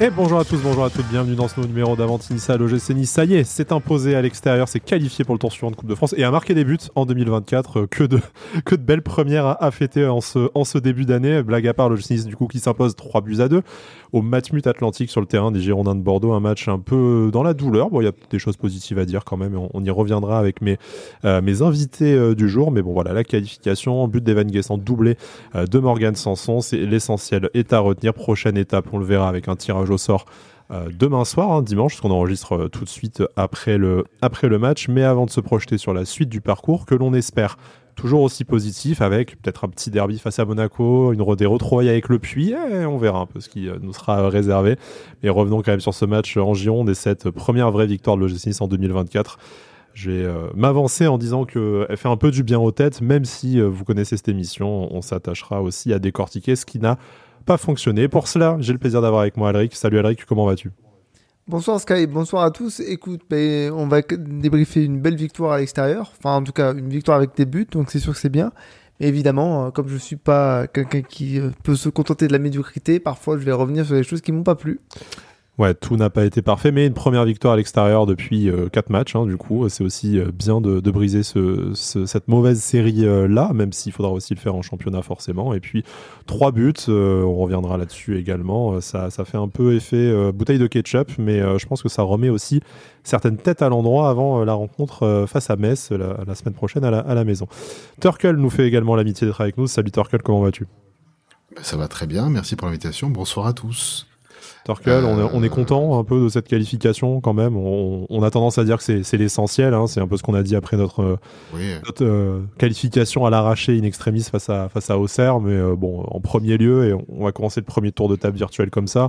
Et bonjour à tous, bonjour à toutes, bienvenue dans ce nouveau numéro d'Avantinissa. L'OGC Nice, ça y est, c'est imposé à l'extérieur, c'est qualifié pour le tour suivant de Coupe de France et a marqué des buts en 2024. Que de, que de belles premières à, fêter en ce, début d'année. Blague à part, l'OGC Nice du coup qui s'impose 3 buts à 2 au Matmut Atlantique sur le terrain des Girondins de Bordeaux. Un match un peu dans la douleur. Bon, il y a des choses positives à dire quand même, on, y reviendra avec mes, euh, invités euh, du jour. Mais bon, voilà, la qualification, but d'Evan Guessant, doublé euh, de Morgan Sanson, c'est l'essentiel est à retenir. Prochaine étape, on le verra avec un tirage au sort euh, demain soir, hein, dimanche, ce qu'on enregistre euh, tout de suite après le, après le match. Mais avant de se projeter sur la suite du parcours, que l'on espère toujours aussi positif, avec peut-être un petit derby face à Monaco, une des retrouvailles avec le Puy, et on verra un peu ce qui euh, nous sera réservé. Mais revenons quand même sur ce match en Gironde et cette première vraie victoire de l'OGC Nice en 2024. Je vais m'avancer en disant qu'elle fait un peu du bien aux têtes, même si vous connaissez cette émission, on s'attachera aussi à décortiquer ce qui n'a pas fonctionné. Pour cela, j'ai le plaisir d'avoir avec moi Alric. Salut Alric, comment vas-tu? Bonsoir Sky, bonsoir à tous. Écoute, ben, on va débriefer une belle victoire à l'extérieur. Enfin, en tout cas, une victoire avec des buts, donc c'est sûr que c'est bien. Évidemment, euh, comme je suis pas quelqu'un qui euh, peut se contenter de la médiocrité, parfois je vais revenir sur des choses qui m'ont pas plu. Ouais, tout n'a pas été parfait, mais une première victoire à l'extérieur depuis euh, quatre matchs. Hein, du coup, c'est aussi euh, bien de, briser ce, cette mauvaise série euh, là, même s'il faudra aussi le faire en championnat forcément. Et puis trois buts, on reviendra là-dessus également. Ça, ça fait un peu effet bouteille de ketchup, mais je pense que ça remet aussi certaines têtes à l'endroit avant la rencontre face à Metz la, semaine prochaine à la, à la maison. Turkel nous fait également l'amitié d'être avec nous. Salut Turkel, comment vas-tu? Ça va très bien, merci pour l'invitation. Bonsoir à tous. Torkel, on, est, content un peu de cette qualification quand même. On, a tendance à dire que c'est l'essentiel. Hein. C'est un peu ce qu'on a dit après notre, euh, qualification à l'arraché in extremis face à, face à Auxerre. Mais euh, bon, en premier lieu, et on va commencer le premier tour de table virtuel comme ça.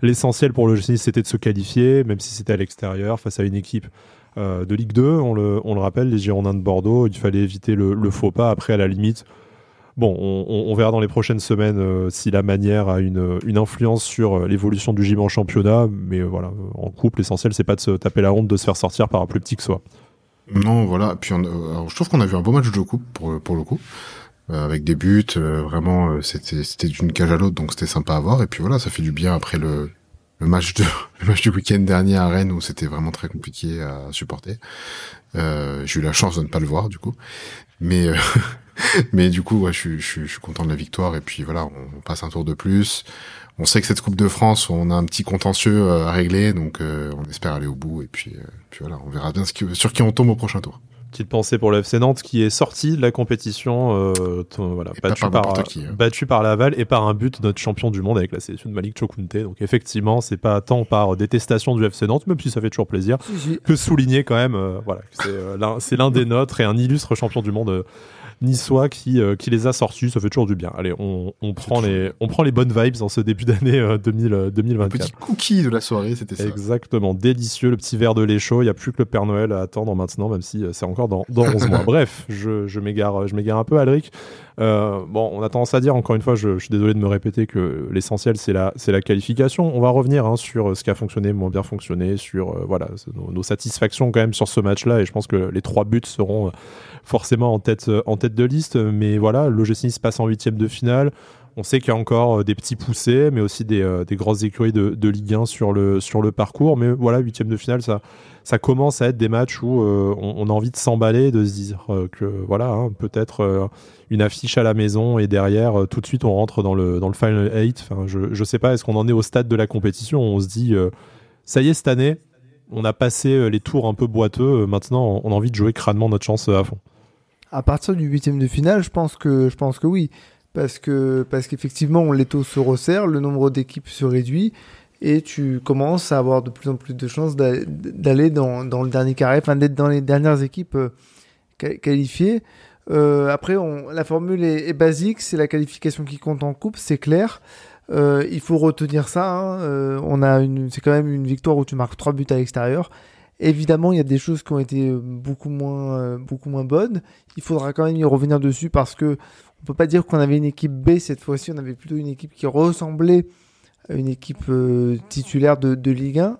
L'essentiel pour le GC c'était de se qualifier, même si c'était à l'extérieur, face à une équipe euh, de Ligue 2. On le, on le, rappelle, les Girondins de Bordeaux, il fallait éviter le, le faux pas. Après, à la limite, Bon, on, verra dans les prochaines semaines euh, si la manière a une, influence sur euh, l'évolution du gym en championnat. Mais euh, voilà, en couple, l'essentiel, c'est pas de se taper la honte de se faire sortir par un plus petit que soi. Non, voilà. Puis je trouve qu'on a vu un beau match de coupe pour, le coup. avec des buts, vraiment, c'était c'était d'une cage à l'autre, donc c'était sympa à voir. Et puis voilà, ça fait du bien après le match du week-end dernier à Rennes où c'était vraiment très compliqué à supporter. J'ai eu la chance de ne pas le voir du coup, mais mais du coup, ouais, je, je, je, suis content de la victoire. Et puis voilà, on, passe un tour de plus. On sait que cette Coupe de France, on a un petit contentieux euh, à régler, donc euh, on espère aller au bout. Et puis, euh, puis voilà, on verra bien ce qui, sur qui on tombe au prochain tour. Petite pensée pour le FC Nantes qui est sorti de la compétition, voilà, battu par, hein. battu par Laval et par un but de notre champion du monde avec la sélection de Malik Chokunte. Donc effectivement, c'est pas tant par détestation du FC Nantes, même si ça fait toujours plaisir, que souligner quand même, voilà, c'est l'un des nôtres et un illustre champion du monde niçois qui, euh, qui les a sortis. Ça fait toujours du bien. Allez, on, on prend, les, on prend les bonnes vibes dans ce début d'année 2024. 2024. petit cookie de la soirée, c'était ça. Exactement, délicieux, le petit verre de lait chaud. Il n'y a plus que le Père Noël à attendre maintenant, même si euh, c'est encore dans, dans 11 mois. Bref, je, je m'égare un peu, Alric. Euh, bon, on a tendance à dire, encore une fois, je, suis désolé de me répéter que l'essentiel, c'est la, c'est la qualification. On va revenir hein, sur ce qui a fonctionné, moins bien fonctionné, sur voilà, nos, nos, satisfactions quand même sur ce match-là. Et je pense que les trois buts seront forcément en tête, euh, en tête de liste. Mais voilà, l'OGC Nice passe en huitième de finale. On sait qu'il y a encore euh, des petits poussés, mais aussi des, euh, des grosses écuries de, Ligue 1 sur le, parcours. Mais voilà, huitième de finale, ça, commence à être des matchs où on, a envie de s'emballer, de se dire que voilà, hein, peut-être une affiche à la maison et derrière, tout de suite, on rentre dans le, Final 8. Enfin, je ne sais pas, est-ce qu'on en est au stade de la compétition? On se dit, ça y est, cette année, on a passé les tours un peu boiteux. maintenant, on a envie de jouer crânement notre chance à fond à partir du huitième de finale, je pense que, je pense que oui. Parce que, parce qu'effectivement, l'étau se resserre, le nombre d'équipes se réduit et tu commences à avoir de plus en plus de chances d'aller dans, dans, le dernier carré, d'être dans les dernières équipes euh, qualifiées. Euh, après, la formule est, basique, c'est la qualification qui compte en coupe, c'est clair. Euh, il faut retenir ça. Hein. Euh, on a c'est quand même une victoire où tu marques trois buts à l'extérieur. Évidemment, il y a des choses qui ont été euh, beaucoup moins, beaucoup moins bonnes. Il faudra quand même y revenir dessus parce que on peut pas dire qu'on avait une équipe B cette fois-ci. On avait plutôt une équipe qui ressemblait à une équipe titulaire de, Ligue 1.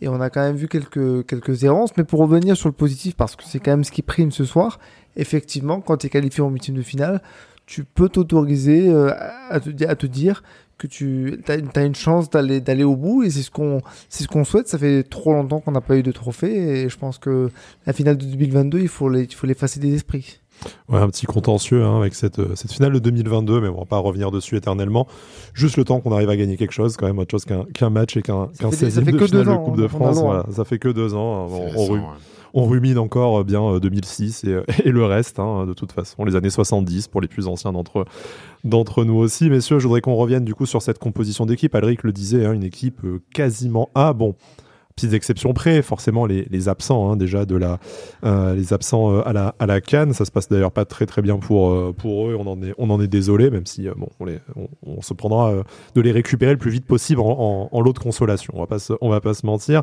Et on a quand même vu quelques, quelques errances. Mais pour revenir sur le positif, parce que c'est quand même ce qui prime ce soir, effectivement, quand tu es qualifié en huitième de finale, tu peux t'autoriser à, à te dire que tu as, une chance d'aller d'aller au bout et c'est ce qu'on c'est ce qu'on souhaite ça fait trop longtemps qu'on n'a pas eu de trophée et je pense que la finale de 2022 il faut les il faut l'effacer des esprits Ouais, un petit contentieux hein, avec cette, cette finale de 2022, mais on va pas revenir dessus éternellement. Juste le temps qu'on arrive à gagner quelque chose, quand même, autre chose qu'un match et qu'un qu 16 de finale de Coupe de France. Voilà, ça fait que deux ans. On, on, rumine encore euh, bien 2006 euh, et, et, le reste, hein, de toute façon, les années 70 pour les plus anciens d'entre d'entre nous aussi. Messieurs, je voudrais qu'on revienne du coup sur cette composition d'équipe. Alric le disait, hein, une équipe euh, quasiment A. Bon, exceptions près, forcément les, absents hein, déjà de la euh, les absents euh, à la à la Cannes, ça se passe d'ailleurs pas très très bien pour euh, pour eux, on en est on en est désolé même si bon on les on, se prendra de les récupérer le plus vite possible en, lot de consolation, on va pas se, on va pas se mentir.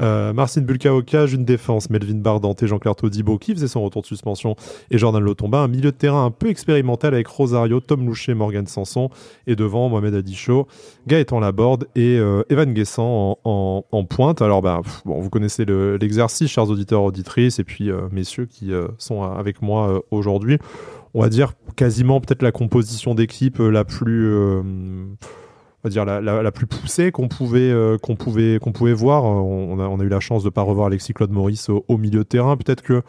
Marcin Bulkaoka, une défense, Melvin Bardante Jean-Claire Todibo qui faisait son retour de suspension et Jordan Lotomba, un milieu de terrain un peu expérimental avec Rosario, Tom Loucher, Morgan Sanson et devant Mohamed Adicho, Gaëtan Laborde et Evan Guessant en, en pointe. Alors, bah, bon, vous connaissez l'exercice, chers auditeurs, auditrices, et puis euh, messieurs qui euh, sont avec moi euh, aujourd'hui. On va dire quasiment peut-être la composition d'équipe la plus on dire la, plus poussée qu'on pouvait qu'on pouvait qu'on pouvait voir. On a, eu la chance de pas revoir Alexis Claude Maurice au, milieu de terrain. Peut-être que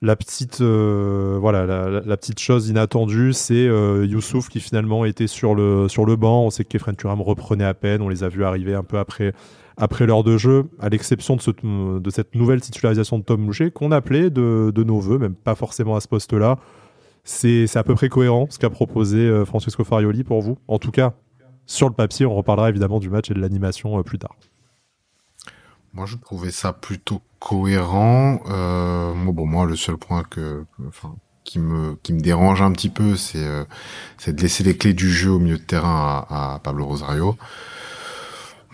la petite voilà la, petite chose inattendue, c'est Youssouf qui finalement était sur le sur le banc. On sait que Kefren Turam reprenait à peine. On les a vus arriver un peu après après l'heure de jeu, à l'exception de, cette nouvelle titularisation de Tom Moucher, qu'on appelait de, nos voeux, même pas forcément à ce poste-là. C'est à peu près cohérent ce qu'a proposé euh, Francesco Farioli pour vous. En tout cas, sur le papier, on reparlera évidemment du match et de l'animation euh, plus tard. Moi, je trouvais ça plutôt cohérent. Euh, bon, moi, le seul point qui me dérange un petit peu, c'est euh, de laisser les clés du jeu au milieu de terrain à Pablo Rosario.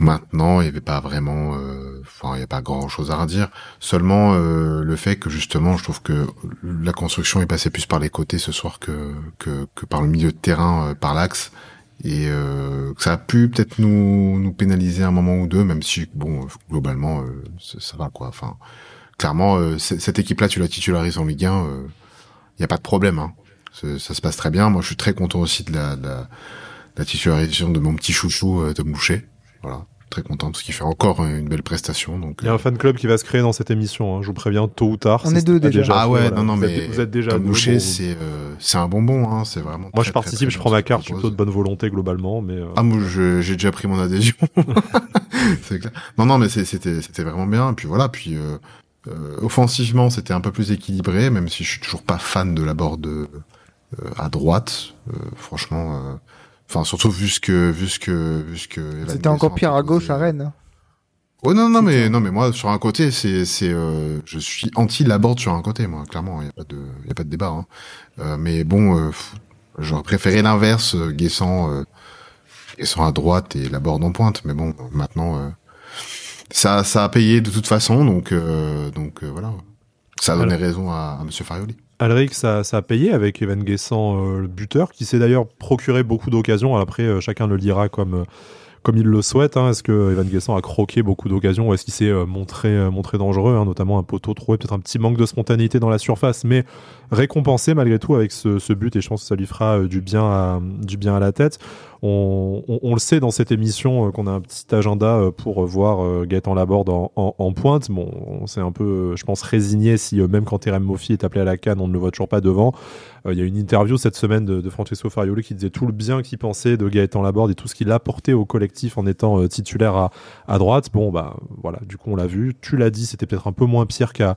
Maintenant, il n'y avait pas vraiment, euh, enfin, il n'y a pas grand chose à redire. Seulement euh, le fait que justement, je trouve que la construction est passée plus par les côtés ce soir que que, que par le milieu de terrain, euh, par l'axe, et que ça a pu peut-être nous nous pénaliser un moment ou deux, même si bon, globalement, ça, va quoi. Enfin, clairement, cette équipe-là, tu la titularises en Ligue 1, il n'y a pas de problème. Hein. Ça se passe très bien. Moi, je suis très content aussi de la, de la, de la titularisation de mon petit chouchou Tom Boucher. Voilà, très content parce qu'il fait encore une belle prestation. Donc il y a un euh, fan club qui va se créer dans cette émission. Hein, je vous préviens tôt ou tard. On est deux déjà. Ah ouais, non non mais vous êtes déjà bouché. C'est euh, c'est un bonbon. Hein, c'est vraiment. Moi je participe, je prends ma carte plutôt de bonne volonté globalement, mais. Euh... Ah moi j'ai déjà pris mon adhésion. clair. Non non mais c'était c'était vraiment bien. Puis voilà puis. Euh, euh, offensivement, c'était un peu plus équilibré, même si je suis toujours pas fan de la borde euh, à droite. franchement, Enfin, surtout vu ce que, vu ce que, vu ce que. C'était encore pire à gauche à Rennes. Oh non non mais non mais moi sur un côté c'est c'est euh, je suis anti Laborde sur un côté moi clairement il y a pas de y a pas de débat hein. euh, mais bon euh, j'aurais préféré l'inverse euh, Guessant euh, Guessant à droite et Laborde en pointe mais bon maintenant euh, ça ça a payé de toute façon donc donc voilà ça a donné raison à, à monsieur Farioli. Alric, ça, a payé avec Evan Guessant, euh, le buteur, qui s'est d'ailleurs procuré beaucoup d'occasions. Après, euh, chacun le lira comme, euh, comme il le souhaite. Hein. Est-ce que Evan Guessant a croqué beaucoup d'occasions ou est-ce qu'il s'est montré, montré dangereux, hein, notamment un poteau trouvé, peut-être un petit manque de spontanéité dans la surface, mais récompensé malgré tout avec ce, but et je pense que ça lui fera du bien du bien à la tête. On, le sait dans cette émission euh, qu'on a un petit agenda euh, pour voir euh, Gaëtan Laborde en, en, en, pointe. Bon, on s'est un peu, je pense, résigné si même quand Terem Moffi est appelé à la canne, on ne le voit toujours pas devant. Il y a une interview cette semaine de, de Francesco Farioli qui disait tout le bien qu'il pensait de Gaëtan Laborde et tout ce qu'il a apporté au collectif en étant titulaire à, à droite. Bon, bah voilà, du coup on l'a vu. Tu l'as dit, c'était peut-être un peu moins pire qu'à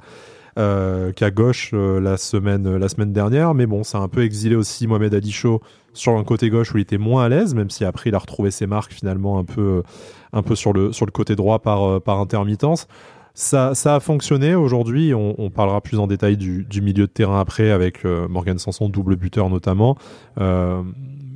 qu'à gauche euh, la semaine la semaine dernière. Mais bon, ça a un peu exilé aussi Mohamed Ali sur un côté gauche où il était moins à l'aise, même si après il a retrouvé ses marques finalement un peu un peu sur le sur le côté droit par euh, par intermittence. Ça, ça a fonctionné aujourd'hui. On, parlera plus en détail du, du, milieu de terrain après avec Morgan Sanson, double buteur notamment. Euh,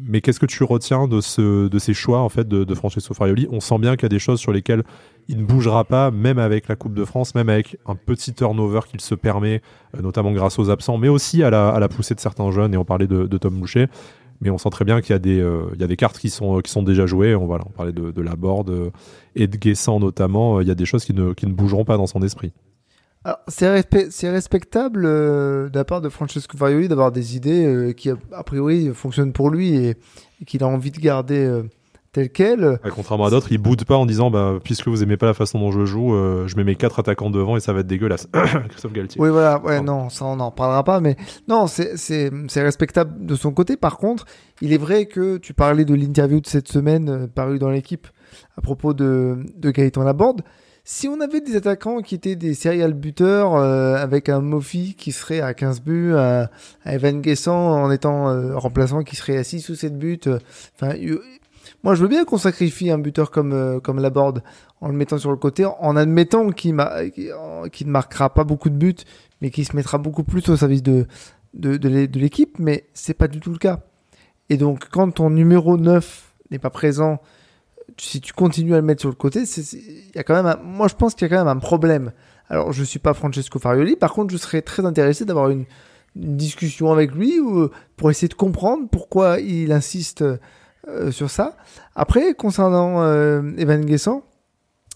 mais qu'est-ce que tu retiens de, ce, de ces choix en fait de, de Francesco Farioli? On sent bien qu'il y a des choses sur lesquelles il ne bougera pas, même avec la Coupe de France, même avec un petit turnover qu'il se permet, euh, notamment grâce aux absents, mais aussi à la, poussée de certains jeunes. Et on parlait de, Tom Boucher. Mais on sent très bien qu'il y a des, euh, y a des cartes qui sont, qui sont déjà jouées. On, voilà, on parlait de, la board euh, et de Guessant notamment. Il y a des choses qui ne, qui ne bougeront pas dans son esprit. C'est respectable euh, de la part de Francesco Farioli d'avoir des idées euh, qui, a priori, fonctionnent pour lui et, qu'il a envie de garder euh, tel quel. contrairement à d'autres, il boude pas en disant bah, puisque vous aimez pas la façon dont je joue, je mets mes quatre attaquants devant et ça va être dégueulasse. Christophe Galtier. Oui, voilà, ouais, non, ça on n'en parlera pas, mais non, c'est respectable de son côté. Par contre, il est vrai que tu parlais de l'interview de cette semaine paru dans l'équipe à propos de, de Gaëtan Laborde. Si on avait des attaquants qui étaient des serial buteurs euh, avec un Mofi qui serait à 15 buts, à, Evan Guessant en étant euh, remplaçant qui serait à 6 ou 7 buts, euh, enfin, moi je veux bien qu'on sacrifie un buteur comme comme Laborde en le mettant sur le côté, en admettant qu'il ne marquera pas beaucoup de buts, mais qu'il se mettra beaucoup plus au service de de, de l'équipe, mais c'est pas du tout le cas. Et donc quand ton numéro 9 n'est pas présent si tu continues à le mettre sur le côté, il y a quand même moi je pense qu'il y a quand même un problème. Alors je suis pas Francesco Farioli, par contre je serais très intéressé d'avoir une, discussion avec lui ou, pour essayer de comprendre pourquoi il insiste euh, sur ça. Après concernant euh, Evan Guessant,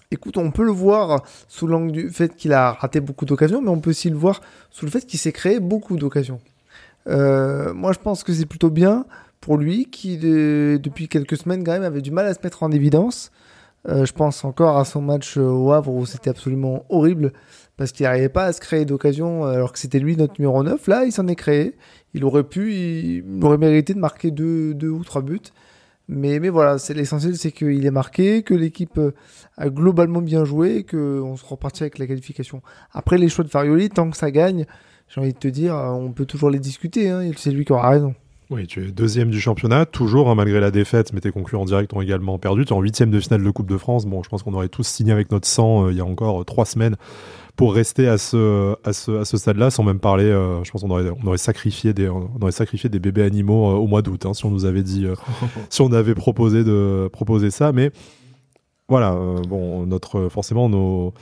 écoute, on peut le voir sous l'angle du fait qu'il a raté beaucoup d'occasions, mais on peut aussi le voir sous le fait qu'il s'est créé beaucoup d'occasions. Euh, moi je pense que c'est plutôt bien pour lui qui depuis quelques semaines quand même avait du mal à se mettre en évidence. Euh, je pense encore à son match au Havre où c'était absolument horrible parce qu'il n'arrivait pas à se créer d'occasion alors que c'était lui notre numéro 9. Là, il s'en est créé. Il aurait pu, il, aurait mérité de marquer deux, deux ou trois buts. Mais, mais voilà, c'est l'essentiel, c'est qu'il est marqué, que l'équipe a globalement bien joué qu'on se repartit avec la qualification. Après, les choix de Farioli, tant que ça gagne, j'ai envie de te dire, on peut toujours les discuter. Hein, c'est lui qui aura raison. Oui, tu es deuxième du championnat, toujours, hein, malgré la défaite, mais tes concurrents directs ont également perdu. Tu es en huitième de finale de Coupe de France. Bon, je pense qu'on aurait tous signé avec notre sang euh, il y a encore euh, trois semaines pour rester à ce, à ce, à ce stade-là, sans même parler. Euh, je pense qu'on aurait, on aurait, sacrifié des, on aurait sacrifié des bébés animaux au mois d'août, hein, si on nous avait dit, si on avait proposé de proposer ça. Mais voilà, bon, notre, forcément, nos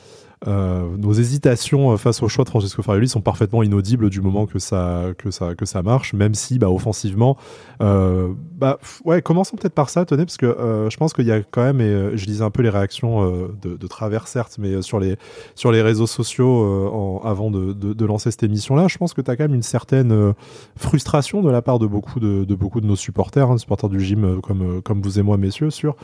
euh, nos hésitations euh, face au choix de Francesco Farioli sont parfaitement inaudibles du moment que ça, que ça, que ça marche, même si bah, offensivement, euh, bah, ouais, commençons peut-être par ça, tenez, parce que je pense qu'il y a quand même, et je lisais un peu les réactions de, de, travers, certes, mais sur les, sur les réseaux sociaux avant de, de, lancer cette émission-là, je pense que tu as quand même une certaine frustration de la part de beaucoup de, beaucoup de nos supporters, hein, supporters du gym comme, comme vous et moi, messieurs, sur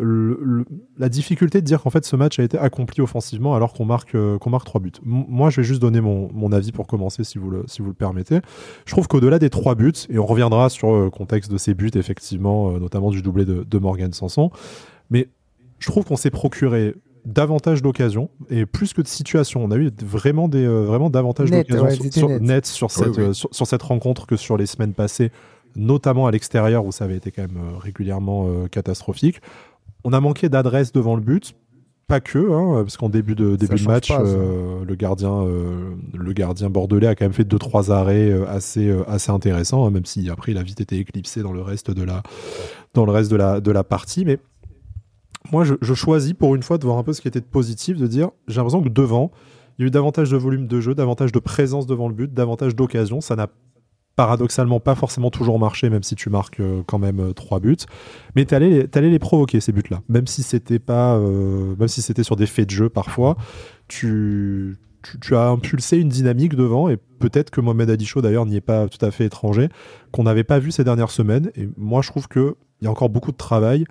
la difficulté de dire qu'en fait ce match a été accompli offensivement alors qu'on marque, euh, qu'on marque 3 buts. moi, je vais juste donner mon, mon, avis pour commencer, si vous le, si vous le permettez. Je trouve qu'au-delà des 3 buts, et on reviendra sur le contexte de ces buts, effectivement, euh, notamment du doublé de, de Morgan Sanson, mais je trouve qu'on s'est procuré davantage d'occasions et plus que de situations. On a eu vraiment, des, euh, vraiment davantage d'occasions sur, net. sur, cette, sur, cette rencontre que sur les semaines passées, notamment à l'extérieur où ça avait été quand même régulièrement catastrophique. On a manqué d'adresse devant le but pas que, hein, parce qu'en début de début de match, euh, le gardien, euh, le gardien bordelais a quand même fait deux trois arrêts euh, assez assez intéressants, hein, même si après il a vite été éclipsé dans le reste de la dans le reste de la de la partie. Mais moi, je, je choisis pour une fois de voir un peu ce qui était de positif, de dire j'ai l'impression que devant, il y a eu davantage de volume de jeu, davantage de présence devant le but, davantage d'occasions. Ça n'a paradoxalement pas forcément toujours marché, même si tu marques euh, quand même euh, trois buts. Mais tu allais, les provoquer ces buts-là, même si c'était pas, euh, même si c'était sur des faits de jeu parfois. Tu, tu, as impulsé une dynamique devant et peut-être que Mohamed Adicho d'ailleurs n'y est pas tout à fait étranger, qu'on n'avait pas vu ces dernières semaines. Et moi, je trouve que il y a encore beaucoup de travail.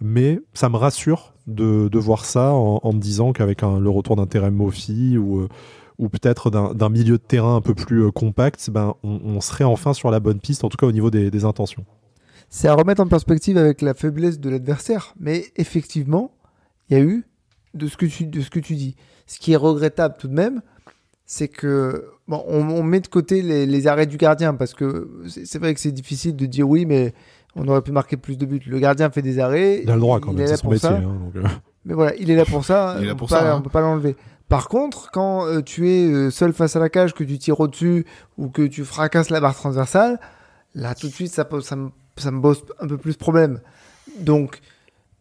Mais ça me rassure de, de voir ça en, en me disant qu'avec le retour terrain Mofi ou, ou peut-être d'un milieu de terrain un peu plus euh, compact, ben, on, serait enfin sur la bonne piste, en tout cas au niveau des, intentions. C'est à remettre en perspective avec la faiblesse de l'adversaire, mais effectivement, il y a eu de ce que tu, de ce que tu dis. Ce qui est regrettable tout de même, c'est que bon, on, met de côté les, arrêts du gardien parce que c'est vrai que c'est difficile de dire oui, mais on aurait pu marquer plus de buts. Le gardien fait des arrêts. Il a le droit quand même, c'est son métier. Hein, euh. Mais voilà, il est là pour ça. il est là pour ça. On peut pas l'enlever. Par contre, quand euh, tu es euh, seul face à la cage, que tu tires au-dessus ou que tu fracasses la barre transversale, là tout de suite ça, me, ça bosse un peu plus problème. Donc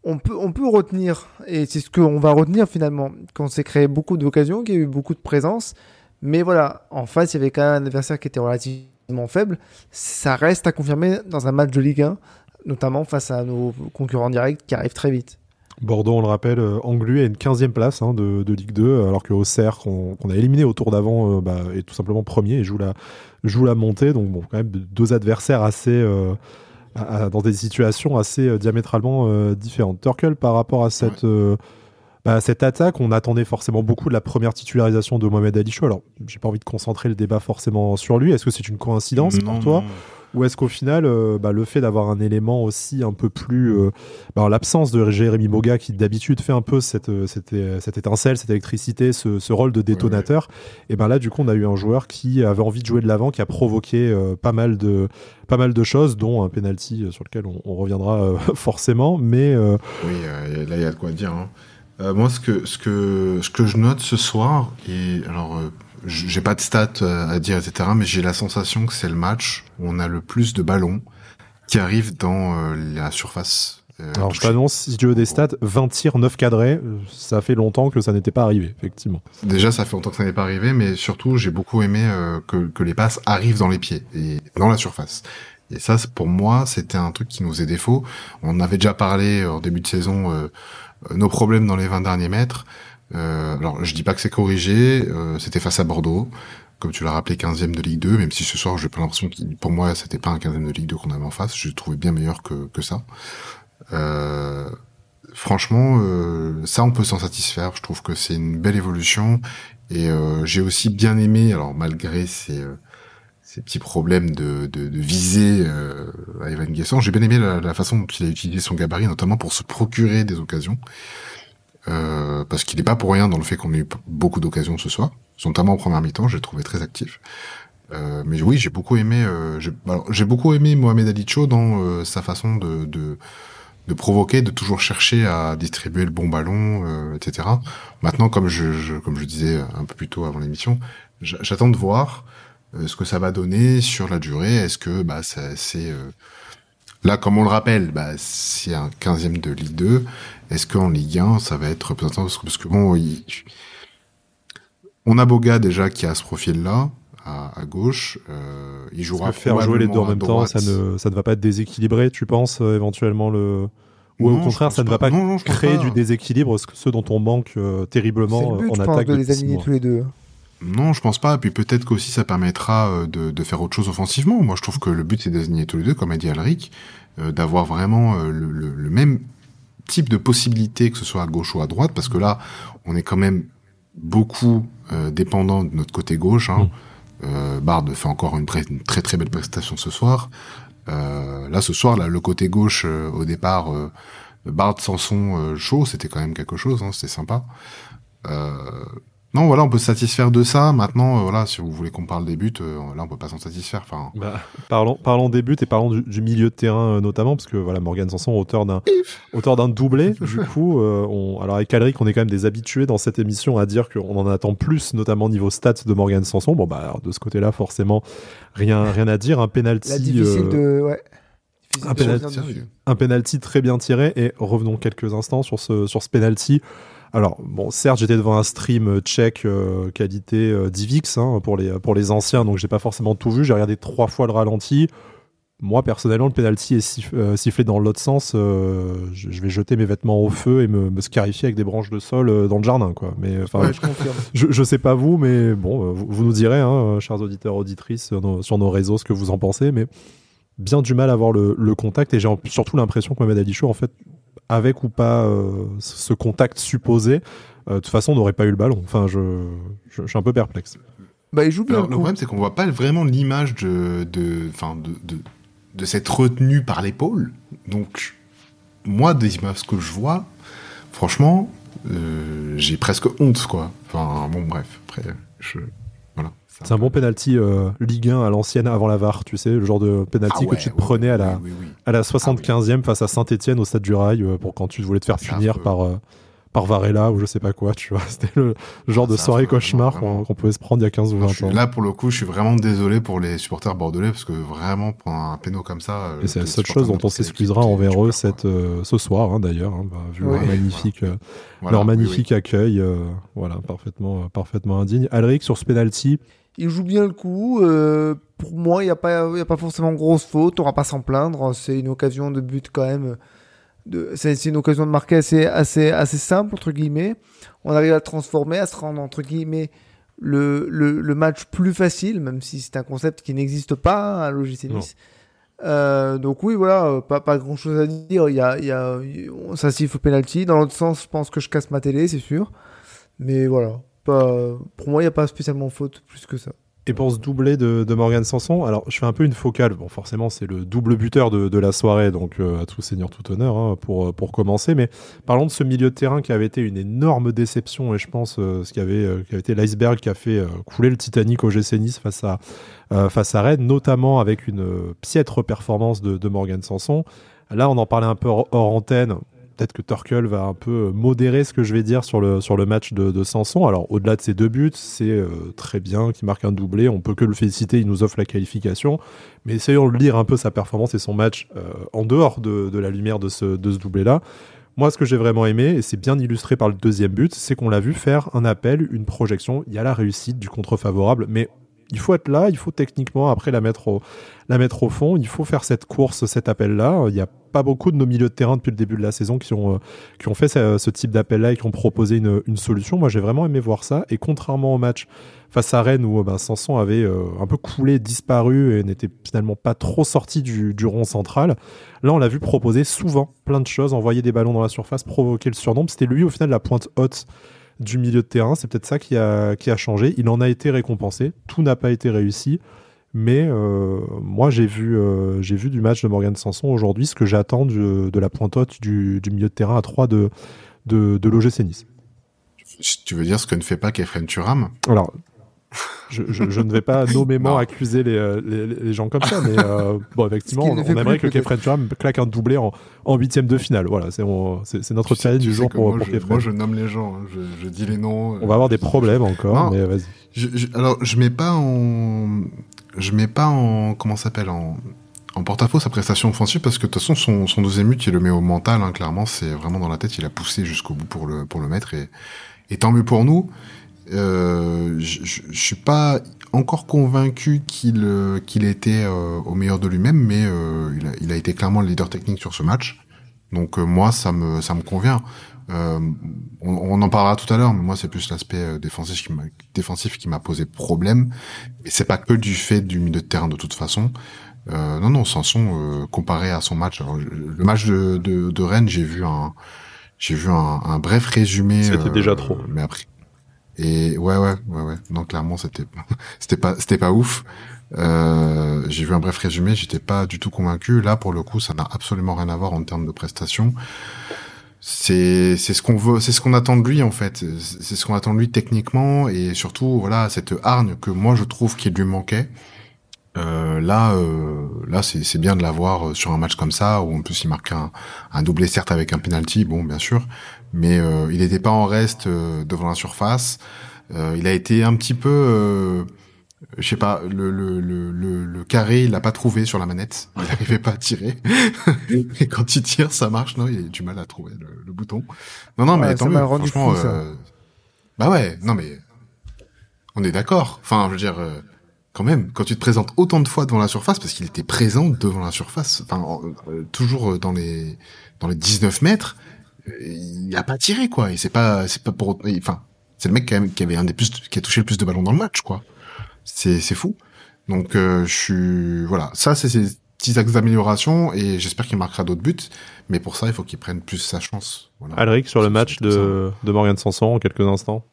on peut, on peut retenir, et c'est ce qu'on va retenir finalement, qu'on s'est créé beaucoup d'occasions, qu'il y a eu beaucoup de présence, mais voilà, en face il y avait quand même un adversaire qui était relativement faible. Ça reste à confirmer dans un match de Ligue 1, notamment face à nos concurrents directs qui arrivent très vite. Bordeaux, on le rappelle, euh, englué à une 15e place hein, de, Ligue 2, alors que Auxerre, qu'on a éliminé au tour d'avant, euh, bah, est tout simplement premier et joue la, joue la montée. Donc, bon, quand même, deux adversaires assez. Euh, dans des situations assez diamétralement différentes. Turkel, par rapport à cette. Bah, cette attaque, on attendait forcément beaucoup de la première titularisation de Mohamed Ali Alors, j'ai pas envie de concentrer le débat forcément sur lui. Est-ce que c'est une coïncidence pour toi? Ou est-ce qu'au final, euh, bah, le fait d'avoir un élément aussi un peu plus. Euh, bah, l'absence de Jérémy Boga, qui d'habitude fait un peu cette, euh, cette, cette, étincelle, cette électricité, ce, ce rôle de détonateur, et ben là, du coup, on a eu un joueur qui avait envie de jouer de l'avant, qui a provoqué pas, mal de, pas mal de choses, dont un penalty sur lequel on, reviendra forcément. Mais, Oui, là, il y a de quoi dire. Hein. moi, ce que, ce, que, ce que je note ce soir, et alors j'ai pas de stats euh, à dire, etc. Mais j'ai la sensation que c'est le match où on a le plus de ballons qui arrivent dans euh, la surface. Euh, Alors je t'annonce, si tu veux des stats, 20 tirs, 9 cadrés, ça fait longtemps que ça n'était pas arrivé, effectivement. Déjà, ça fait longtemps que ça n'est pas arrivé, mais surtout, j'ai beaucoup aimé que, que les passes arrivent dans les pieds et dans la surface. Et ça, pour moi, c'était un truc qui nous faisait défaut. On avait déjà parlé en début de saison, nos problèmes dans les 20 derniers mètres. Euh, alors, je dis pas que c'est corrigé. Euh, c'était face à Bordeaux, comme tu l'as rappelé, 15e de Ligue 2. Même si ce soir, j'ai pas l'impression que pour moi, c'était pas un 15e de Ligue 2 qu'on avait en face. Je le trouvais bien meilleur que, que ça. Euh, franchement, euh, ça, on peut s'en satisfaire. Je trouve que c'est une belle évolution. Et euh, j'ai aussi bien aimé, alors malgré ces, ces petits problèmes de, de, de visée à Evan Guessant, j'ai bien aimé la, la, façon dont il a utilisé son gabarit, notamment pour se procurer des occasions. Parce qu'il n'est pas pour rien dans le fait qu'on ait eu beaucoup d'occasions ce soir, notamment en première mi-temps, j'ai trouvé très actif. Euh, mais oui, j'ai beaucoup aimé, euh, j'ai beaucoup aimé Mohamed Alicho dans euh, sa façon de, de, provoquer, de toujours chercher à distribuer le bon ballon, etc. Maintenant, comme je, je, comme je disais un peu plus tôt avant l'émission, j'attends de voir ce que ça va donner sur la durée. Est-ce que bah, c'est Là, comme on le rappelle, bah, c'est un 15e de Ligue 2. Est-ce qu'en Ligue 1, ça va être représentant? Parce que bon, on a Boga déjà qui a ce profil-là. À, gauche, euh, il jouera faire jouer les deux en même temps, ça ne, ça ne va pas être déséquilibré, tu penses euh, éventuellement le ou au contraire, ça ne va pas, créer du déséquilibre, ce dont on manque euh, terriblement le but, en je attaque. Pense, de les aligner tous les deux. Non, je pense pas. Et puis peut-être qu'aussi ça permettra euh, de, de, faire autre chose offensivement. Moi, je trouve que le but c'est d'aligner tous les deux, comme a dit Alric, euh, d'avoir vraiment euh, le, le, même type de possibilité que ce soit à gauche ou à droite, parce que là, on est quand même beaucoup dépendant de notre côté gauche. Hein. Mm. Bard fait encore une, une, très très belle prestation ce soir. là, ce soir, là, le côté gauche au départ, Bard Sanson chaud, c'était quand même quelque chose. Hein, c'était sympa. Non, voilà, on peut se satisfaire de ça. Maintenant, euh, voilà, si vous voulez qu'on parle des buts, euh, là, on peut pas s'en satisfaire. Enfin, bah, parlons, parlons des buts et parlons du, milieu de terrain euh, notamment, parce que voilà, Morgan Sanson, auteur d'un, auteur d'un doublé. du coup, on, alors avec Alric, on est quand même des habitués dans cette émission à dire qu'on en attend plus, notamment niveau stats de Morgan Sanson. Bon, bah, de ce côté-là, forcément, rien, rien à dire. Un penalty. La difficile de, ouais. Un penalty, un penalty très bien tiré. Et revenons quelques instants sur ce, sur ce penalty. Alors, bon, certes, j'étais devant un stream euh, tchèque euh, qualité euh, Divix hein, pour, les, pour les anciens, donc j'ai pas forcément tout vu. J'ai regardé trois fois le ralenti. Moi, personnellement, le penalty est sifflé dans l'autre sens. je, vais jeter mes vêtements au feu et me, scarifier avec des branches de sol dans le jardin, quoi. Mais enfin, je, je, sais pas vous, mais bon, vous, nous direz, hein, chers auditeurs auditrices, sur nos, réseaux, ce que vous en pensez. Mais bien du mal à avoir le, contact et j'ai surtout l'impression que Mohamed Ali Chou, en fait, avec ou pas euh, ce contact supposé, euh, de toute façon, on n'aurait pas eu le ballon. Enfin, je, je, suis un peu perplexe. Bah, il joue bien. le, problème, c'est qu'on voit pas vraiment l'image de, de, de, de, cette retenue par l'épaule. Donc, moi, des images que je vois, franchement, euh, j'ai presque honte, quoi. Enfin, bon, bref. Après, je, c'est un bon penalty euh, Ligue 1 à l'ancienne avant la VAR, tu sais, le genre de penalty ah que tu te prenais à, la, à la 75e face à Saint-Etienne au stade du Rail euh, pour quand tu voulais te faire punir par, euh, par Varela ou je sais pas quoi, tu vois. C'était le, genre de soirée cauchemar qu'on pouvait se prendre il y a 15 ou 20 ans. Là, pour le coup, je suis vraiment désolé pour les supporters bordelais parce que vraiment, pour un péno comme ça. Et c'est la seule chose dont on s'excusera envers eux cette, ce soir, hein, d'ailleurs, hein, bah, vu leur magnifique, leur magnifique accueil. voilà, parfaitement, parfaitement indigne. Alric, sur ce penalty, il joue bien le coup. Euh, pour moi, il n'y a, pas, a pas forcément grosse faute. On va pas s'en plaindre. C'est une occasion de but quand même c'est une occasion de marquer assez, assez, assez simple, entre guillemets. On arrive à le transformer, à se rendre, entre guillemets, le, le, le match plus facile, même si c'est un concept qui n'existe pas hein, à l'OGC Nice. Euh, donc oui, voilà, pas, pas grand chose à dire. Il y a, il y a, ça siffle penalty. Dans l'autre sens, je pense que je casse ma télé, c'est sûr. Mais voilà, pour moi, il n'y a pas spécialement faute plus que ça. Et pour ce doublé de, de, Morgan Sanson, alors je fais un peu une focale. Bon, forcément, c'est le double buteur de, la soirée, donc euh, à tout seigneur, tout honneur hein, pour, pour commencer. Mais parlons de ce milieu de terrain qui avait été une énorme déception, et je pense euh, ce qui avait, euh, qui avait été l'iceberg qui a fait couler le Titanic au GC Nice face à, face à Rennes, notamment avec une piètre performance de, de Morgan Sanson. Là, on en parlait un peu hors antenne peut-être que Torkel va un peu modérer ce que je vais dire sur le, sur le match de, de Sanson. Alors, au-delà de ses deux buts, c'est euh, très bien qu'il marque un doublé. On peut que le féliciter, il nous offre la qualification. Mais essayons de lire un peu sa performance et son match euh, en dehors de, de, la lumière de ce, de ce doublé-là. Moi, ce que j'ai vraiment aimé, et c'est bien illustré par le deuxième but, c'est qu'on l'a vu faire un appel, une projection. Il y a la réussite du contre favorable, mais il faut être là, il faut techniquement après la mettre au, la mettre au fond, il faut faire cette course, cet appel-là. Il n'y a pas beaucoup de nos milieux de terrain depuis le début de la saison qui ont, euh, qui ont fait ce, type d'appel-là et qui ont proposé une, une solution. Moi, j'ai vraiment aimé voir ça. Et contrairement au match face à Rennes où ben, Sanson avait euh, un peu coulé, disparu et n'était finalement pas trop sorti du, du rond central, là, on l'a vu proposer souvent plein de choses, envoyer des ballons dans la surface, provoquer le surnombre. C'était lui, au final, la pointe haute du milieu de terrain. C'est peut-être ça qui a, qui a changé. Il en a été récompensé. Tout n'a pas été réussi. Mais euh, moi, j'ai vu, euh, j'ai vu du match de Morgan Sanson aujourd'hui ce que j'attends de la pointe haute du, du, milieu de terrain à 3 de, de, de l'OGC Nice. Tu veux dire ce que ne fait pas Kefren Turam Alors, je, je, je, ne vais pas nommément accuser les, euh, les, les, gens comme ça, mais euh, bon, effectivement, on, on aimerait que Kefren Turam claque un doublé en, en huitième de finale. Voilà, c'est notre challenge du jour pour, moi, pour je, Moi, je nomme les gens, hein. je, je, dis les noms. On va avoir des problèmes encore, non, mais vas-y. alors, je mets pas en, je mets pas en, comment s'appelle, en, en porte-à-faux sa prestation offensive parce que de toute façon son, son deuxième but il le met au mental hein, clairement c'est vraiment dans la tête il a poussé jusqu'au bout pour le pour le mettre et, tant mieux pour nous euh, je, suis pas encore convaincu qu'il euh, qu'il était euh, au meilleur de lui-même, mais euh, il a, il, a, été clairement le leader technique sur ce match. Donc moi, ça me ça me convient. On, on, en parlera tout à l'heure, mais moi c'est plus l'aspect défensif qui m'a défensif qui m'a posé problème. Mais c'est pas que du fait du milieu de terrain de toute façon. non non, Sanson comparé à son match, alors, le match de, de, de Rennes, j'ai vu un j'ai vu un, un, bref résumé. C'était déjà trop. Mais après et ouais, ouais, ouais, ouais. Non, clairement, c'était, c'était pas, c'était pas ouf. Euh, j'ai vu un bref résumé, j'étais pas du tout convaincu. Là, pour le coup, ça n'a absolument rien à voir en termes de prestations. C'est, c'est ce qu'on veut, c'est ce qu'on attend de lui en fait. C'est ce qu'on attend de lui techniquement et surtout, voilà, cette hargne que moi je trouve qu'il lui manquait. Euh, là, euh, là, c'est bien de l'avoir sur un match comme ça où en plus il marque un, un doublé certes avec un penalty, bon bien sûr, mais euh, il n'était pas en reste euh, devant la surface. Euh, il a été un petit peu, je sais pas, le, le, le, le, carré, il l'a pas trouvé sur la manette. Il n'arrivait pas à tirer. Et quand il tire, ça marche. Non, il a du mal à trouver le, bouton. Non, non, mais tant mieux. Franchement, bah ouais. Non, mais on est d'accord. Enfin, je veux dire quand même, quand tu te présentes autant de fois devant la surface, parce qu'il était présent devant la surface, enfin, toujours dans les dans les 19 mètres, il a pas tiré quoi. Et c'est pas, c'est pas pour, enfin, c'est le mec qui avait un des plus, qui a touché le plus de ballons dans le match quoi. C'est, c'est fou. Donc euh, je suis, voilà, ça c'est ses petits axes d'amélioration et j'espère qu'il marquera d'autres buts. Mais pour ça, il faut qu'il prenne plus sa chance. Voilà. Alric sur le match de, de Morgan Sanson en quelques instants.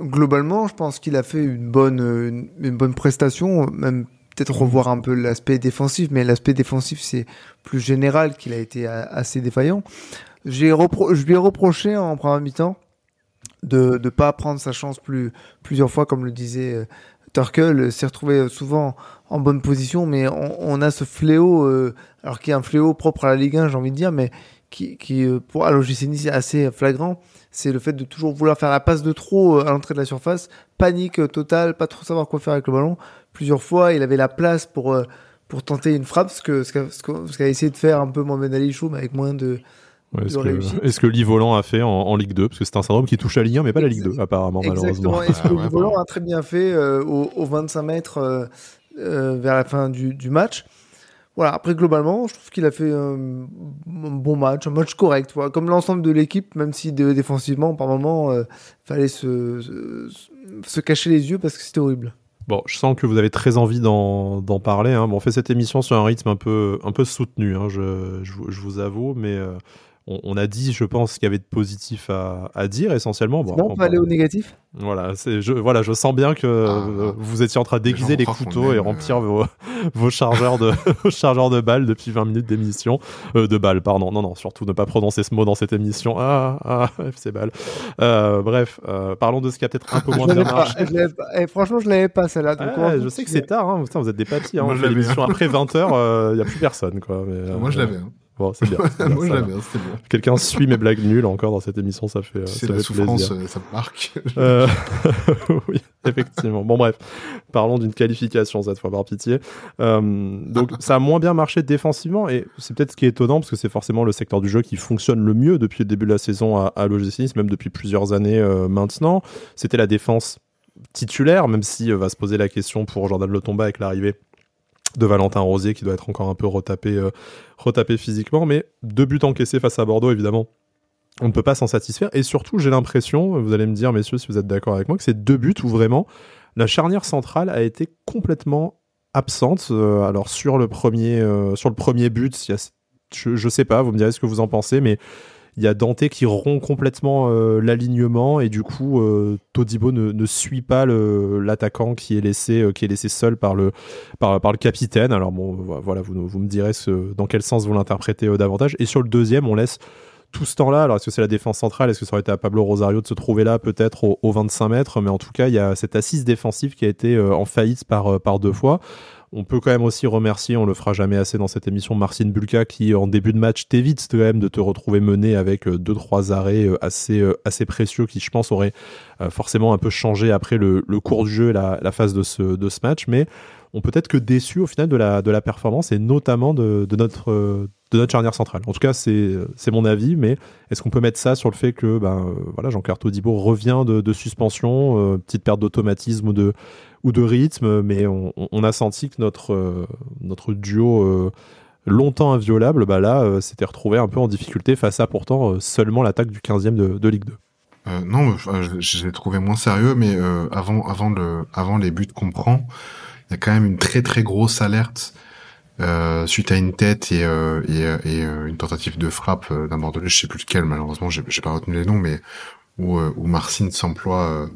Globalement, je pense qu'il a fait une bonne, une, bonne prestation, même peut-être revoir un peu l'aspect défensif, mais l'aspect défensif c'est plus général qu'il a été assez défaillant. J'ai je lui ai reproché en première mi-temps de ne pas prendre sa chance plus, plusieurs fois, comme le disait euh, Turkel, s'est retrouvé souvent en bonne position, mais on, a ce fléau, euh, alors qui est un fléau propre à la Ligue 1, j'ai envie de dire, mais qui, qui euh, pour à l'OGC c'est assez flagrant, c'est le fait de toujours vouloir faire la passe de trop à l'entrée de la surface, panique totale, pas trop savoir quoi faire avec le ballon. Plusieurs fois, il avait la place pour, pour tenter une frappe, ce qu'a ce ce qu'a essayé de faire un peu Mohamed Ali Chou, mais avec moins de, est-ce que, est que Lee Volant a fait en, Ligue 2 Parce que c'est un syndrome qui touche la Ligue 1, mais pas la Ligue 2, apparemment, malheureusement. Est-ce que Lee Volant a très bien fait euh, aux, 25 mètres euh, euh, vers la fin du, du match? Voilà, après globalement, je trouve qu'il a fait un bon match, un match correct, voilà, comme l'ensemble de l'équipe, même si défensivement, par moment, il fallait se, se, se, cacher les yeux parce que c'était horrible. Bon, je sens que vous avez très envie d'en parler. Hein. Bon, on fait cette émission sur un rythme un peu, un peu soutenu, hein, je, je, je, vous avoue, mais euh, on, a dit, je pense, qu'il y avait de positif à, à dire essentiellement. Bon, on peut aller au négatif? Voilà, je, voilà, je sens bien que ah, vous étiez en train d'aiguiser les, couteaux et remplir vos, vos, chargeurs de, chargeurs de balles depuis 20 minutes d'émission. Euh, de balles, pardon. Non, non, surtout ne pas prononcer ce mot dans cette émission. Ah, ah, FC balles. Euh, bref, euh, parlons de ce qui a peut-être un peu moins bien marché. Et franchement, je l'avais pas celle-là. je sais que c'est tard, hein. vous êtes des papis. Hein. l'émission après 20h, il n'y a plus personne. Quoi, mais, Moi, je l'avais. Hein. Bon, c'est bien. Moi, j'aime bien, bon. Quelqu'un suit mes blagues nulles encore dans cette émission, ça fait. C'est la souffrance, euh, ça me marque. euh... oui, effectivement. Bon, bref. Parlons d'une qualification cette fois, par pitié. Euh, donc, ça a moins bien marché défensivement et c'est peut-être ce qui est étonnant parce que c'est forcément le secteur du jeu qui fonctionne le mieux depuis le début de la saison à, à l'OGC même depuis plusieurs années euh, maintenant. C'était la défense titulaire, même si euh, va se poser la question pour Jordan Lotomba avec l'arrivée de Valentin Rosier qui doit être encore un peu retapé, euh, retapé physiquement. Mais deux buts encaissés face à Bordeaux, évidemment, on ne peut pas s'en satisfaire. Et surtout, j'ai l'impression, vous allez me dire, messieurs, si vous êtes d'accord avec moi, que c'est deux buts où vraiment la charnière centrale a été complètement absente. Euh, alors sur le premier, euh, sur le premier but, je, je sais pas, vous me direz ce que vous en pensez, mais il y a Dante qui rompt complètement euh, l'alignement et du coup euh, Todibo ne, suit pas l'attaquant qui est laissé euh, qui est laissé seul par le capitaine. Alors bon voilà vous, me direz dans quel sens vous l'interprétez davantage. Et sur le deuxième on laisse tout ce temps-là, alors est-ce que c'est la défense centrale, est-ce que ça aurait été à Pablo Rosario de se trouver là peut-être au, au, 25 mètres, mais en tout cas il y a cette assise défensive qui a été en faillite par deux fois. On peut quand même aussi remercier, on le fera jamais assez dans cette émission, Marcin Bulka qui en début de match t'évite quand même de te retrouver mené avec euh, deux trois arrêts euh, assez euh, assez précieux qui je pense auraient forcément un peu changé après le, cours du jeu et la, la phase de ce match, mais on peut être que déçu au final de la performance et notamment de notre de notre charnière centrale. En tout cas, c'est mon avis, mais est-ce qu'on peut mettre ça sur le fait que ben voilà Jean-Claude Todibo revient de, de suspension, petite perte d'automatisme ou de ou de rythme, mais on, a senti que notre, euh, notre duo euh, longtemps inviolable, bah là, euh, s'était retrouvé un peu en difficulté face à pourtant seulement l'attaque du 15e de, de Ligue 2. Euh, non, je, l'ai trouvé moins sérieux, mais euh, avant, avant, le, avant les buts qu'on prend, il y a quand même une très très grosse alerte euh, suite à une tête et, et, et une tentative de frappe d'un bordelais, je sais plus lequel, malheureusement, j'ai pas retenu les noms, mais où, où Marcine s'emploie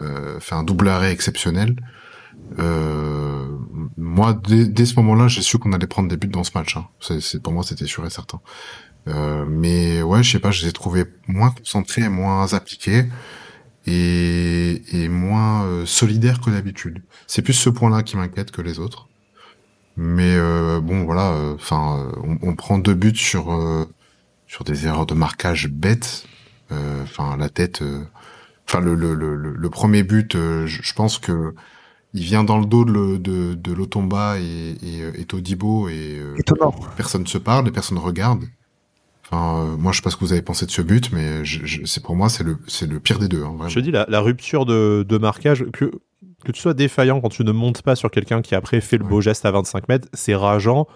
euh, fait un double arrêt exceptionnel. Euh, moi, dès, ce moment-là, j'ai su qu'on allait prendre des buts dans ce match. Hein. C'est, pour moi, c'était sûr et certain. Euh, mais ouais, je sais pas, je les ai trouvés moins concentrés, moins appliqués et, et moins euh, solidaires que d'habitude. C'est plus ce point-là qui m'inquiète que les autres. Mais euh, bon, voilà. Euh, enfin, on, on, prend deux buts sur sur des erreurs de marquage bêtes. Enfin, la tête enfin le, le, le, le, premier but, euh, je, pense que il vient dans le dos de, de, de Lotomba et, et, euh, et Todibo et euh, personne se parle et personne regarde. Enfin, moi, je sais pas ce que vous avez pensé de ce but, mais je, c'est pour moi, c'est le, c'est le pire des deux. Hein, je dis la, la rupture de, de marquage, que, que tu sois défaillant quand tu ne montes pas sur quelqu'un qui après fait le beau geste à 25 mètres, c'est rageant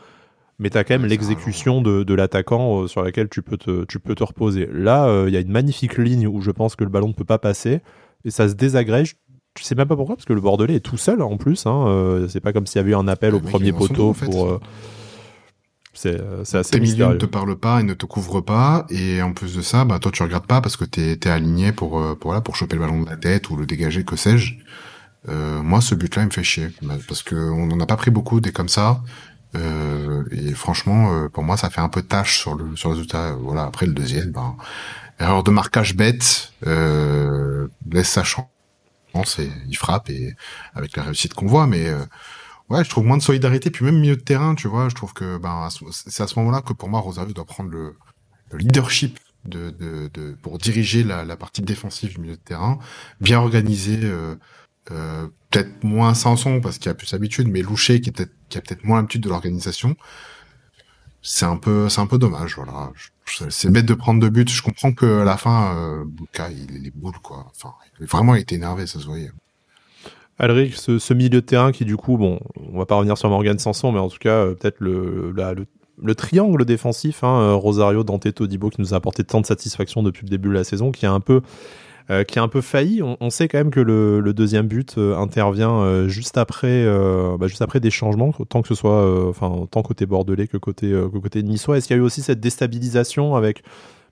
mais tu as quand même l'exécution de, de l'attaquant euh, sur laquelle tu peux te, tu peux te reposer. Là, il euh, y a une magnifique ligne où je pense que le ballon ne peut pas passer et ça se désagrège. Je sais même pas pourquoi, parce que le Bordelais est tout seul en plus. Hein, euh, c'est pas comme s'il y avait eu un appel au premier poteau pour. c'est assez Tes milieux ne te parlent pas et ne te couvrent pas. Et en plus de ça, bah, toi, tu regardes pas parce que tu es, aligné pour, pour, voilà, pour choper le ballon de la tête ou le dégager, que sais-je. Euh, moi, ce but-là, il me fait chier. Parce qu'on n'en a pas pris beaucoup des comme ça. Euh, et franchement, euh, pour moi, ça fait un peu tâche sur le sur le résultat. Voilà. Après le deuxième, ben, erreur de marquage bête, euh, laisse sa chance et il frappe et avec la réussite qu'on voit. Mais euh, ouais, je trouve moins de solidarité. Puis même milieu de terrain, tu vois, je trouve que ben c'est à ce moment-là que pour moi Rosario doit prendre le, le leadership de, de, de, pour diriger la, la, partie défensive du milieu de terrain, bien organisé. Euh, euh, peut-être moins Sanson parce qu'il a plus l'habitude, mais Loucher qui, a peut-être moins l'habitude de l'organisation. C'est un peu, c'est un peu dommage, voilà. C'est bête de prendre deux buts. Je comprends que à la fin, euh, Bouka, il est les boules, quoi. Enfin, il vraiment été énervé, ça se voyait. Alric, ce, milieu de terrain qui du coup, bon, on va pas revenir sur Morgan Sanson, mais en tout cas peut-être le, le, triangle défensif, hein, Rosario, Dante, Todibo, qui nous a apporté tant de satisfaction depuis le début de la saison, qui a un peu euh, qui a un peu failli. On, sait quand même que le, deuxième but euh, intervient euh, juste après, bah, juste après des changements, tant que ce soit, enfin, tant côté bordelais que côté que côté niçois. Est-ce qu'il y a eu aussi cette déstabilisation avec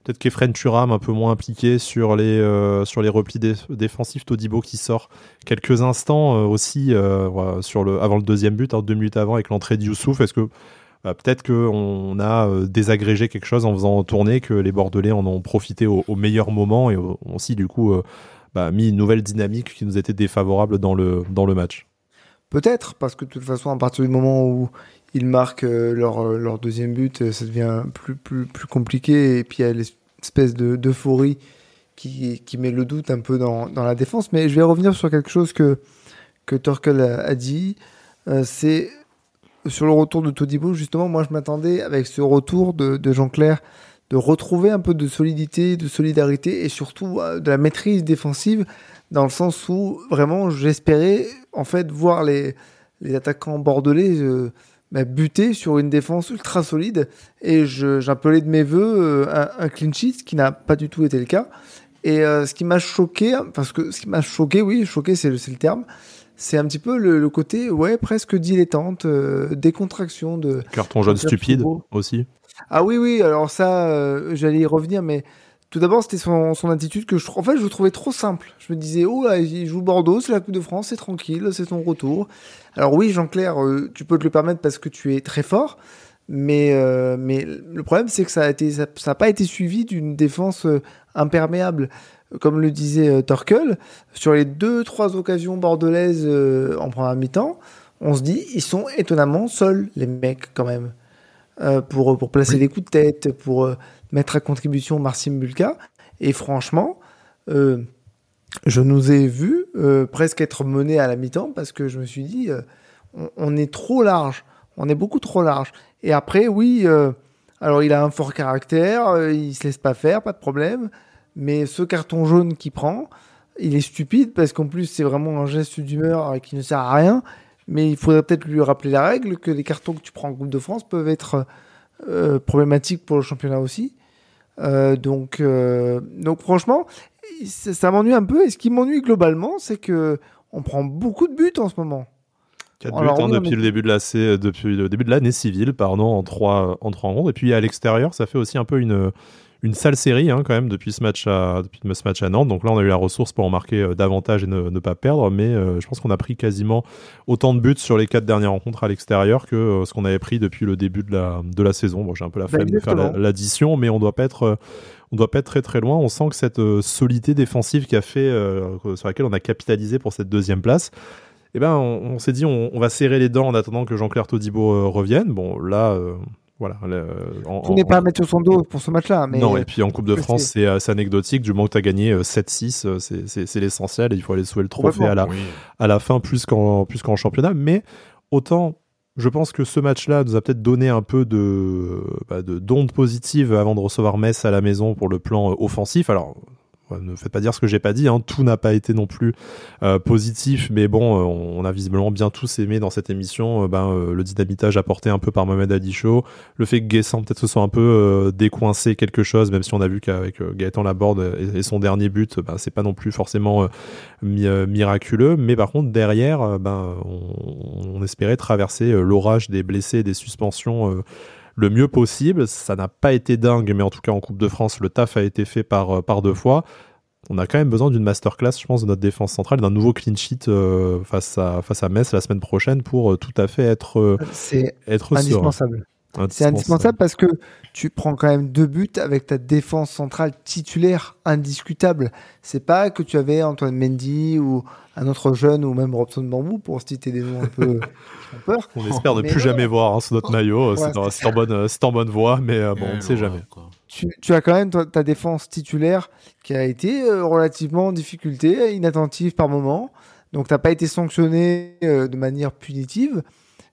peut-être qu'Efren Turam un peu moins impliqué sur les sur les replis défensifs, Todibo qui sort quelques instants aussi sur le avant le deuxième but, hein, deux minutes avant avec l'entrée de Youssouf. Est-ce que bah, peut-être qu'on a euh, désagrégé quelque chose en faisant tourner, que les Bordelais en ont profité au, meilleur moment et ont aussi du coup euh, bah, mis une nouvelle dynamique qui nous était défavorable dans le, dans le match. Peut-être, parce que de toute façon, à partir du moment où ils marquent euh, leur, leur deuxième but, ça devient plus, plus, plus compliqué et puis il y a l'espèce d'euphorie qui, qui met le doute un peu dans, dans, la défense. Mais je vais revenir sur quelque chose que, que Torkel a, dit. c'est sur le retour de Todibo, justement, moi je m'attendais avec ce retour de, Jean-Claire de retrouver un peu de solidité, de solidarité et surtout euh, de la maîtrise défensive dans le sens où vraiment j'espérais en fait voir les, les attaquants bordelais euh, bah, buter sur une défense ultra solide et j'appelais de mes voeux euh, un, clean sheet qui n'a pas du tout été le cas. Et ce qui m'a choqué parce que ce qui m'a choqué oui choqué c'est le terme c'est un petit peu le, côté, ouais, presque dilettante, euh, décontraction de. Carton jaune stupide aussi. Ah oui, oui, alors ça, euh, j'allais y revenir, mais tout d'abord, c'était son, attitude que je, en fait, je trouvais trop simple. Je me disais, oh là, il joue Bordeaux, c'est la Coupe de France, c'est tranquille, c'est son retour. Alors oui, Jean-Claire, euh, tu peux te le permettre parce que tu es très fort, mais, mais le problème, c'est que ça n'a ça, pas été suivi d'une défense imperméable comme le disait euh, Torkel, sur les deux, trois occasions bordelaises euh, en première mi-temps, on se dit, ils sont étonnamment seuls, les mecs, quand même, euh, pour, pour placer des coups de tête, pour mettre à contribution Marcin Bulka. Et franchement, je nous ai vus presque être menés à la mi-temps parce que je me suis dit, on, on, est trop large, on est beaucoup trop large. Et après, oui, alors il a un fort caractère, il se laisse pas faire, pas de problème. Mais ce carton jaune qu'il prend, il est stupide parce qu'en plus, c'est vraiment un geste d'humeur qui ne sert à rien. Mais il faudrait peut-être lui rappeler la règle que les cartons que tu prends en Coupe de France peuvent être euh, problématiques pour le championnat aussi. Euh, donc, euh, donc franchement, ça, m'ennuie un peu. Et ce qui m'ennuie globalement, c'est que on prend beaucoup de buts en ce moment. 4 buts hein, depuis, le début de la, depuis le début de l'année civile, pardon, en trois, en trois rondes. Et puis à l'extérieur, ça fait aussi un peu une, une sale série hein, quand même depuis ce, match à, depuis ce match à Nantes. Donc là, on a eu la ressource pour en marquer euh, davantage et ne, pas perdre. Mais euh, je pense qu'on a pris quasiment autant de buts sur les quatre dernières rencontres à l'extérieur que euh, ce qu'on avait pris depuis le début de la, de la saison. Bon, j'ai un peu la bah, flemme de faire l'addition, mais on doit pas être on doit pas être très très loin. On sent que cette solidité défensive qui a fait, sur laquelle on a capitalisé pour cette deuxième place, eh ben, on, s'est dit on, va serrer les dents en attendant que Jean-Claire Todibo revienne. Bon, là, voilà. on n'est pas à mettre sur son dos pour ce match-là. Mais non, et puis en Coupe de France, c'est assez anecdotique. Du moment que tu as gagné 7-6, euh, euh, c'est l'essentiel. Il faut aller sauver le trophée à la, à la fin plus qu'en qu'en championnat. Mais autant, je pense que ce match-là nous a peut-être donné un peu de bah, d'ondes positives avant de recevoir Metz à la maison pour le plan euh, offensif. Alors, ne faites pas dire ce que j'ai pas dit, hein. tout n'a pas été non plus euh, positif, mais bon, euh, on, a visiblement bien tous aimé dans cette émission euh, ben, le dynamitage apporté un peu par Mohamed Ali le fait que Guessant peut-être se soit un peu décoincé quelque chose, même si on a vu qu'avec Gaëtan Laborde et, son dernier but, ben, c'est pas non plus forcément miraculeux, mais par contre derrière, ben, on, on espérait traverser l'orage des blessés et des suspensions le mieux possible. Ça n'a pas été dingue, mais en tout cas en Coupe de France, le taf a été fait par, euh, par deux fois. On a quand même besoin d'une masterclass, je pense, de notre défense centrale, d'un nouveau clean sheet euh, face, à, face à Metz la semaine prochaine pour euh, tout à fait être, C'est indispensable. C'est indispensable parce que tu prends quand même deux buts avec ta défense centrale titulaire indiscutable. C'est pas que tu avais Antoine Mendy ou un autre jeune ou même Robson Bambou pour citer des noms un peu peur. On espère ne plus jamais voir hein, sous notre maillot. C'est en, bonne, en bonne voie, mais euh, bon, on ne sait jamais. Tu, tu, as quand même ta, défense titulaire qui a été euh, relativement en difficulté, inattentive par moment. Donc, tu n'as pas été sanctionné euh, de manière punitive,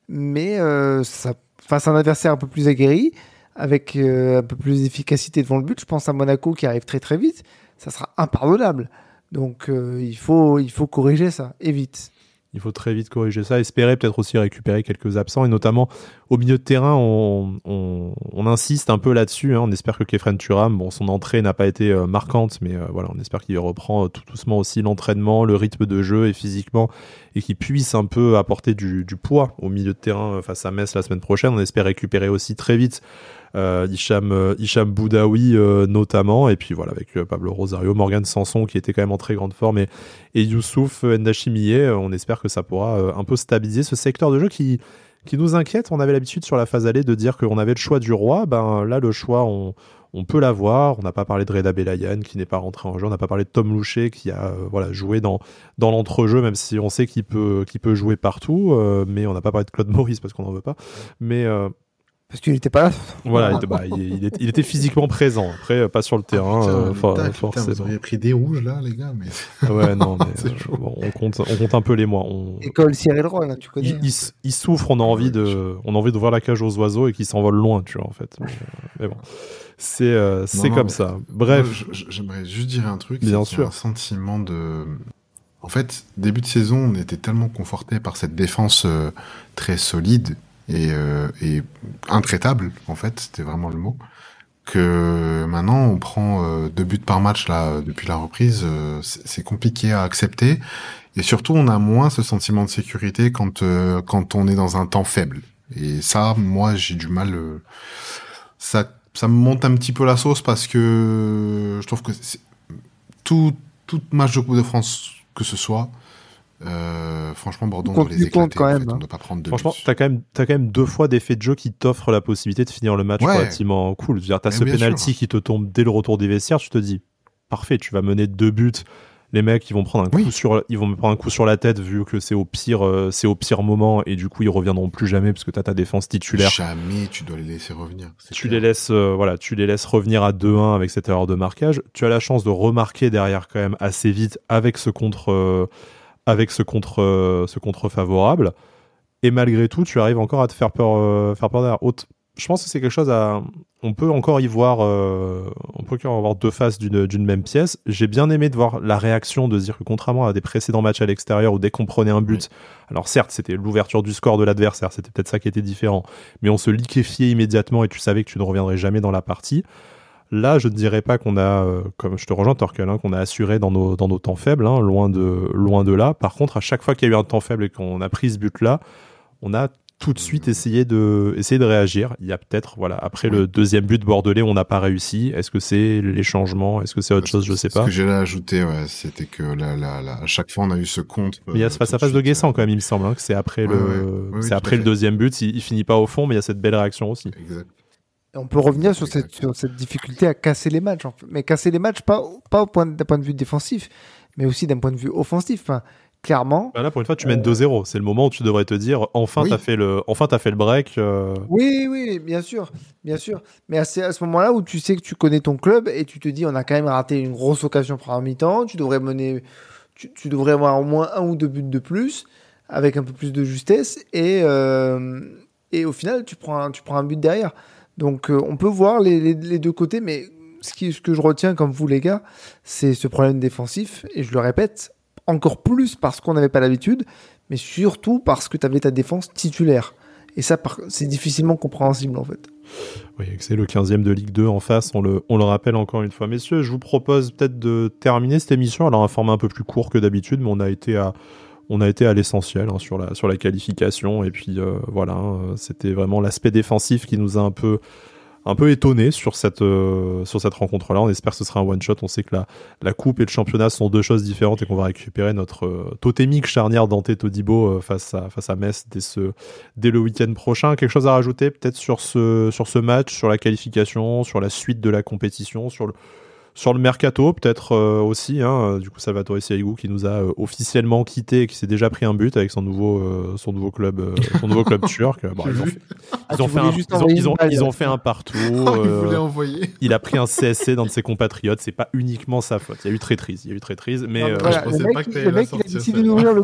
mais ça face à un adversaire un peu plus aguerri, avec euh, un peu plus d'efficacité devant le but, je pense à Monaco qui arrive très très vite, ça sera impardonnable. Donc euh, il, faut, il faut corriger ça, et vite. il faut très vite corriger ça, espérer peut-être aussi récupérer quelques absents, et notamment au milieu de terrain, on, on, insiste un peu là-dessus. Hein. On espère que Kefren Turam, bon, son entrée n'a pas été euh, marquante, mais voilà, on espère qu'il reprend tout doucement aussi l'entraînement, le rythme de jeu et physiquement, et qu'il puisse un peu apporter du, du, poids au milieu de terrain face à Metz la semaine prochaine. On espère récupérer aussi très vite Hicham, euh, Hicham Boudaoui euh, notamment, et puis voilà, avec Pablo Rosario, Morgan Sanson qui était quand même en très grande forme, et, Youssouf Ndachimiye, on espère que ça pourra un peu stabiliser ce secteur de jeu qui, qui nous inquiète. On avait l'habitude sur la phase allée de dire qu'on avait le choix du roi, ben là le choix on, on peut l'avoir. On n'a pas parlé de Reda Belayan qui n'est pas rentré en jeu. On n'a pas parlé de Tom Loucher qui a voilà joué dans dans l'entrejeu, même si on sait qu'il peut peut jouer partout. mais on n'a pas parlé de Claude Maurice parce qu'on n'en veut pas. Mais parce qu'il n'était pas là. Voilà, bah, il, était, physiquement présent. Après, euh, pas sur le terrain. Ah, putain, euh, vous auriez pris des rouges là, les gars. Mais... ouais, non, mais, euh, on, compte, on compte un peu les mois. On... École Cyril Roy, là, tu connais. Il, il, souffre, on a envie de, on a envie d'ouvrir la cage aux oiseaux et qu'ils s'envolent loin, tu vois, en fait. Mais, bon, c'est, c'est comme ça. Bref. J'aimerais juste dire un truc. Bien sûr. Un sentiment de. En fait, début de saison, on était tellement conforté par cette défense très solide et, euh, et intraitable en fait, c'était vraiment le mot. Que maintenant on prend euh, deux buts par match là depuis la reprise, euh, c'est compliqué à accepter. Et surtout, on a moins ce sentiment de sécurité quand quand on est dans un temps faible. Et ça, moi, j'ai du mal. ça ça me monte un petit peu la sauce parce que je trouve que tout tout match de Coupe de France que ce soit, euh, franchement, Bordeaux, on doit les éclater. Quand même, On hein. doit pas prendre deux Franchement, t'as quand même, as quand même deux fois d'effet de jeu qui t'offrent la possibilité de finir le match relativement cool. Tu as ce penalty qui te tombe dès le retour des vestiaires. Tu te dis, parfait, tu vas mener deux buts. Les mecs, ils vont prendre un coup sur, ils vont me prendre un coup sur la tête vu que c'est au pire, euh, c'est au pire moment et du coup ils reviendront plus jamais parce que t'as ta défense titulaire. Jamais, tu dois les laisser revenir. Tu les laisses, euh, voilà, tu les laisses revenir à 2-1 avec cette erreur de marquage. Tu as la chance de remarquer derrière quand même assez vite avec ce contre avec ce contre, euh, ce contre favorable. Et malgré tout, tu arrives encore à te faire peur, euh, faire peur derrière. Je pense que c'est quelque chose à. On peut encore y voir. Euh, on peut encore avoir deux faces d'une même pièce. J'ai bien aimé de voir la réaction de dire que contrairement à des précédents matchs à l'extérieur où dès qu'on prenait un but, alors certes c'était l'ouverture du score de l'adversaire, c'était peut-être ça qui était différent, mais on se liquéfiait immédiatement et tu savais que tu ne reviendrais jamais dans la partie. Là, je ne dirais pas qu'on a, euh, comme je te rejoins, Torkel, hein, qu'on a assuré dans nos, dans nos temps faibles, hein, loin, de, loin de là. Par contre, à chaque fois qu'il y a eu un temps faible et qu'on a pris ce but-là, on a tout de suite essayé de, essayer de réagir. Il y a peut-être, voilà, après le deuxième but bordelais, on n'a pas réussi. Est-ce que c'est les changements? Est-ce que c'est autre chose? Je sais pas. Ce que j'ai ajouté, ouais, c'était que là, à chaque fois, on a eu ce contre. Mais il y a ce face à face de Guessant, quand même, il me semble, hein, que c'est après le, c'est après le deuxième but. Il, il, finit pas au fond, mais il y a cette belle réaction aussi. Exact. On peut revenir sur cette, sur cette, difficulté à casser les matchs. Mais casser les matchs, pas, pas d'un point de vue défensif, mais aussi d'un point de vue offensif. Enfin, clairement. Bah là, pour une fois, tu mènes 2-0. Euh, C'est le moment où tu devrais te dire enfin, tu as, fait le, enfin as fait le break. Euh. Oui, oui, bien sûr. Bien sûr. Mais c'est à ce moment-là où tu sais que tu connais ton club et tu te dis on a quand même raté une grosse occasion pour un mi-temps. Tu devrais mener. Tu, devrais avoir au moins un ou deux buts de plus avec un peu plus de justesse et, euh, et au final tu prends tu prends un but derrière. Donc euh, on peut voir les, deux côtés, mais ce, que je retiens comme vous les gars, c'est ce problème défensif, et je le répète, encore plus parce qu'on n'avait pas l'habitude, mais surtout parce que tu avais ta défense titulaire. Et ça, c'est difficilement compréhensible en fait. Oui, c'est le 15e de Ligue 2 en face, on le, on le rappelle encore une fois. Messieurs, je vous propose peut-être de terminer cette émission. Alors, un format un peu plus court que d'habitude, mais on a été à, on a été à l'essentiel hein, sur, la, sur la qualification. Et puis euh, voilà, hein, c'était vraiment l'aspect défensif qui nous a un peu, un peu étonné sur cette, euh, cette rencontre-là. On espère que ce sera un one-shot. On sait que la, la coupe et le championnat sont deux choses différentes et qu'on va récupérer notre euh, totémique charnière Dante Todibo face, à, face à Metz dès, dès le week-end prochain. Quelque chose à rajouter peut-être sur ce, sur ce match, sur la qualification, sur la suite de la compétition, sur le sur le mercato, peut-être euh, aussi, hein, du coup, Salvatore Sirigu qui nous a euh, officiellement quitté et qui s'est déjà pris un but avec son nouveau, euh, son nouveau club, son nouveau club turc. ils ont, fait, un, ils ont, fait un partout. il, il a pris un CSC d'un de ses compatriotes. C'est pas uniquement sa faute. Il y a eu traîtrise. Il y a eu traîtrise, mais je pensais pas que le mec, il a décidé d'ouvrir le.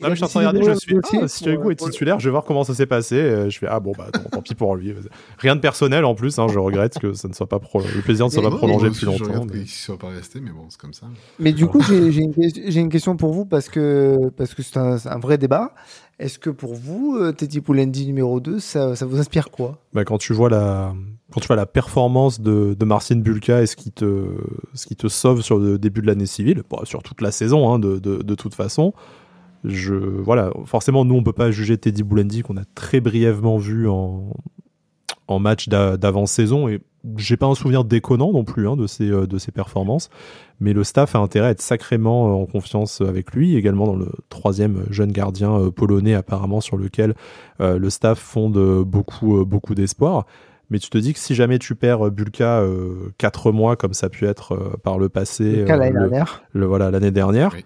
Non, mais je suis en train de regarder. Je suis ah, Sirigu est titulaire. Je vais voir comment ça s'est passé. Je fais ah bon bah tant pis pour lui. Rien de personnel en plus. Hein, je regrette que ça ne soit pas le plaisir ne soit pas prolongé plus longtemps. Je regarde qu'ils ne soient pas restés, mais bon, c'est comme ça. Mais du coup, j'ai j'ai une, j'ai une question pour vous parce que parce que c'est un, c'est un vrai débat. Est-ce que pour vous, euh, Teddy Poulendi numéro 2, ça, ça vous inspire quoi? Bah, quand tu vois la quand tu vois la performance de, de Marcin Bulka et ce qui te ce qui te sauve sur le début de l'année civile, bon, sur toute la saison hein, de, de, de toute façon, je voilà forcément nous on peut pas juger Teddy Boulendi qu'on a très brièvement vu en en match d'a- d'avant-saison et j'ai pas un souvenir déconnant non plus hein, de ses euh, de ses performances, mais le staff a intérêt à être sacrément euh, en confiance avec lui, également dans le troisième jeune gardien euh, polonais apparemment sur lequel euh, le staff fonde euh, beaucoup, euh, beaucoup d'espoir. Mais tu te dis que si jamais tu perds euh, Bulka 4 mois, comme ça a pu être euh, par le passé, euh, l'année dernière. le- voilà l'année dernière. Oui.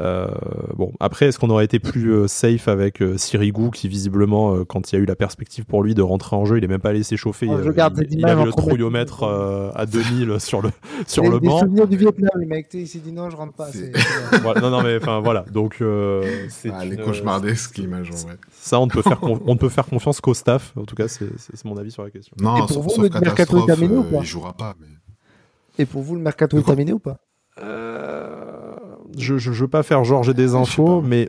Euh, bon, après, est-ce qu'on aurait été plus euh, safe avec euh, Sirigu qui visiblement, euh, quand il y a eu la perspective pour lui de rentrer en jeu, il est même pas allé s'échauffer. Oh, euh, il, il avait le trouillomètre euh, à 2000 sur le sur Il a le banc. souvenirs du Vietnam, le mec. Il s'est dit non, je rentre pas. Voilà, non, non, mais enfin voilà. Donc, euh, c'est Ah, les cauchemardesques, l'image, en vrai. Ça, on ne peut faire, con- on ne peut faire confiance qu'au staff. En tout cas, c'est mon avis sur la question. Non, Et pour sauf, vous, sauf le mercato est terminé ou pas il jouera pas. Mais... Et pour vous, le mercato est terminé ou pas je, je, je veux pas faire genre j'ai des infos, pas. mais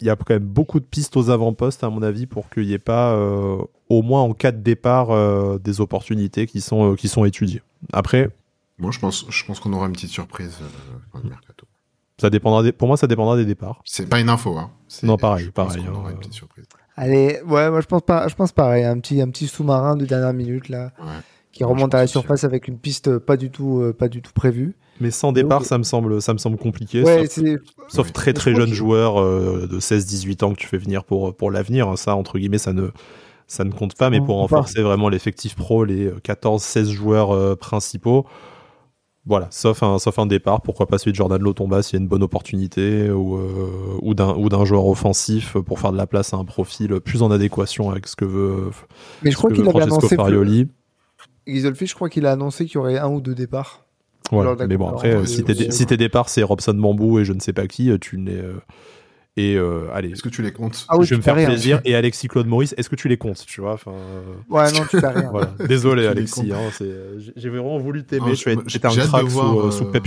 il y a quand même beaucoup de pistes aux avant-postes, à mon avis, pour qu'il n'y ait pas, euh, au moins en cas de départ, euh, des opportunités qui sont, euh, qui sont étudiées. Après, Moi, je pense, je pense qu'on aura une petite surprise euh, dans le mercato. ça dépendra des, pour moi, ça dépendra des départs. C'est pas une info, hein. Non, pareil, je pense pareil, hein, aura une petite surprise. Allez, ouais, moi je pense pas, je pense pareil, un petit, un petit sous-marin de dernière minute là, Ouais. Qui remonte à la surface avec une piste pas du tout, euh, pas du tout prévue. Mais sans départ, Ok. ça me semble, ça me semble compliqué. Ouais, sauf, très très jeunes joueurs euh, de 16-18 ans que tu fais venir pour, pour l'avenir. Ça, entre guillemets, ça ne, ça ne compte pas. Mais pour pas. renforcer vraiment l'effectif pro, les 14-16 joueurs euh, principaux, voilà, sauf un, sauf un départ, pourquoi pas celui de Jordan Lotomba s'il y a une bonne opportunité ou, euh, ou d'un ou d'un joueur offensif pour faire de la place à un profil plus en adéquation avec ce que veut, mais je crois qu'il avait annoncé, Farioli. Gisolfi, je crois qu'il a annoncé qu'il y aurait un ou deux départs. La Mais bon, après, de- si tes si tes départs c'est Robson Bambou et je ne sais pas qui, tu n'es. euh, et euh, allez, Est-ce que tu les comptes Ah oui, je vais me faire rien. plaisir. Et Alexis Claude Maurice, est-ce que tu les comptes Tu vois, enfin, euh, Ouais, non, tu fais rien. voilà. Désolé Alexis, hein, euh, j'ai- vraiment voulu t'aimer. Été un j'ai hâte de crack voir, sous, euh, euh, sous Pep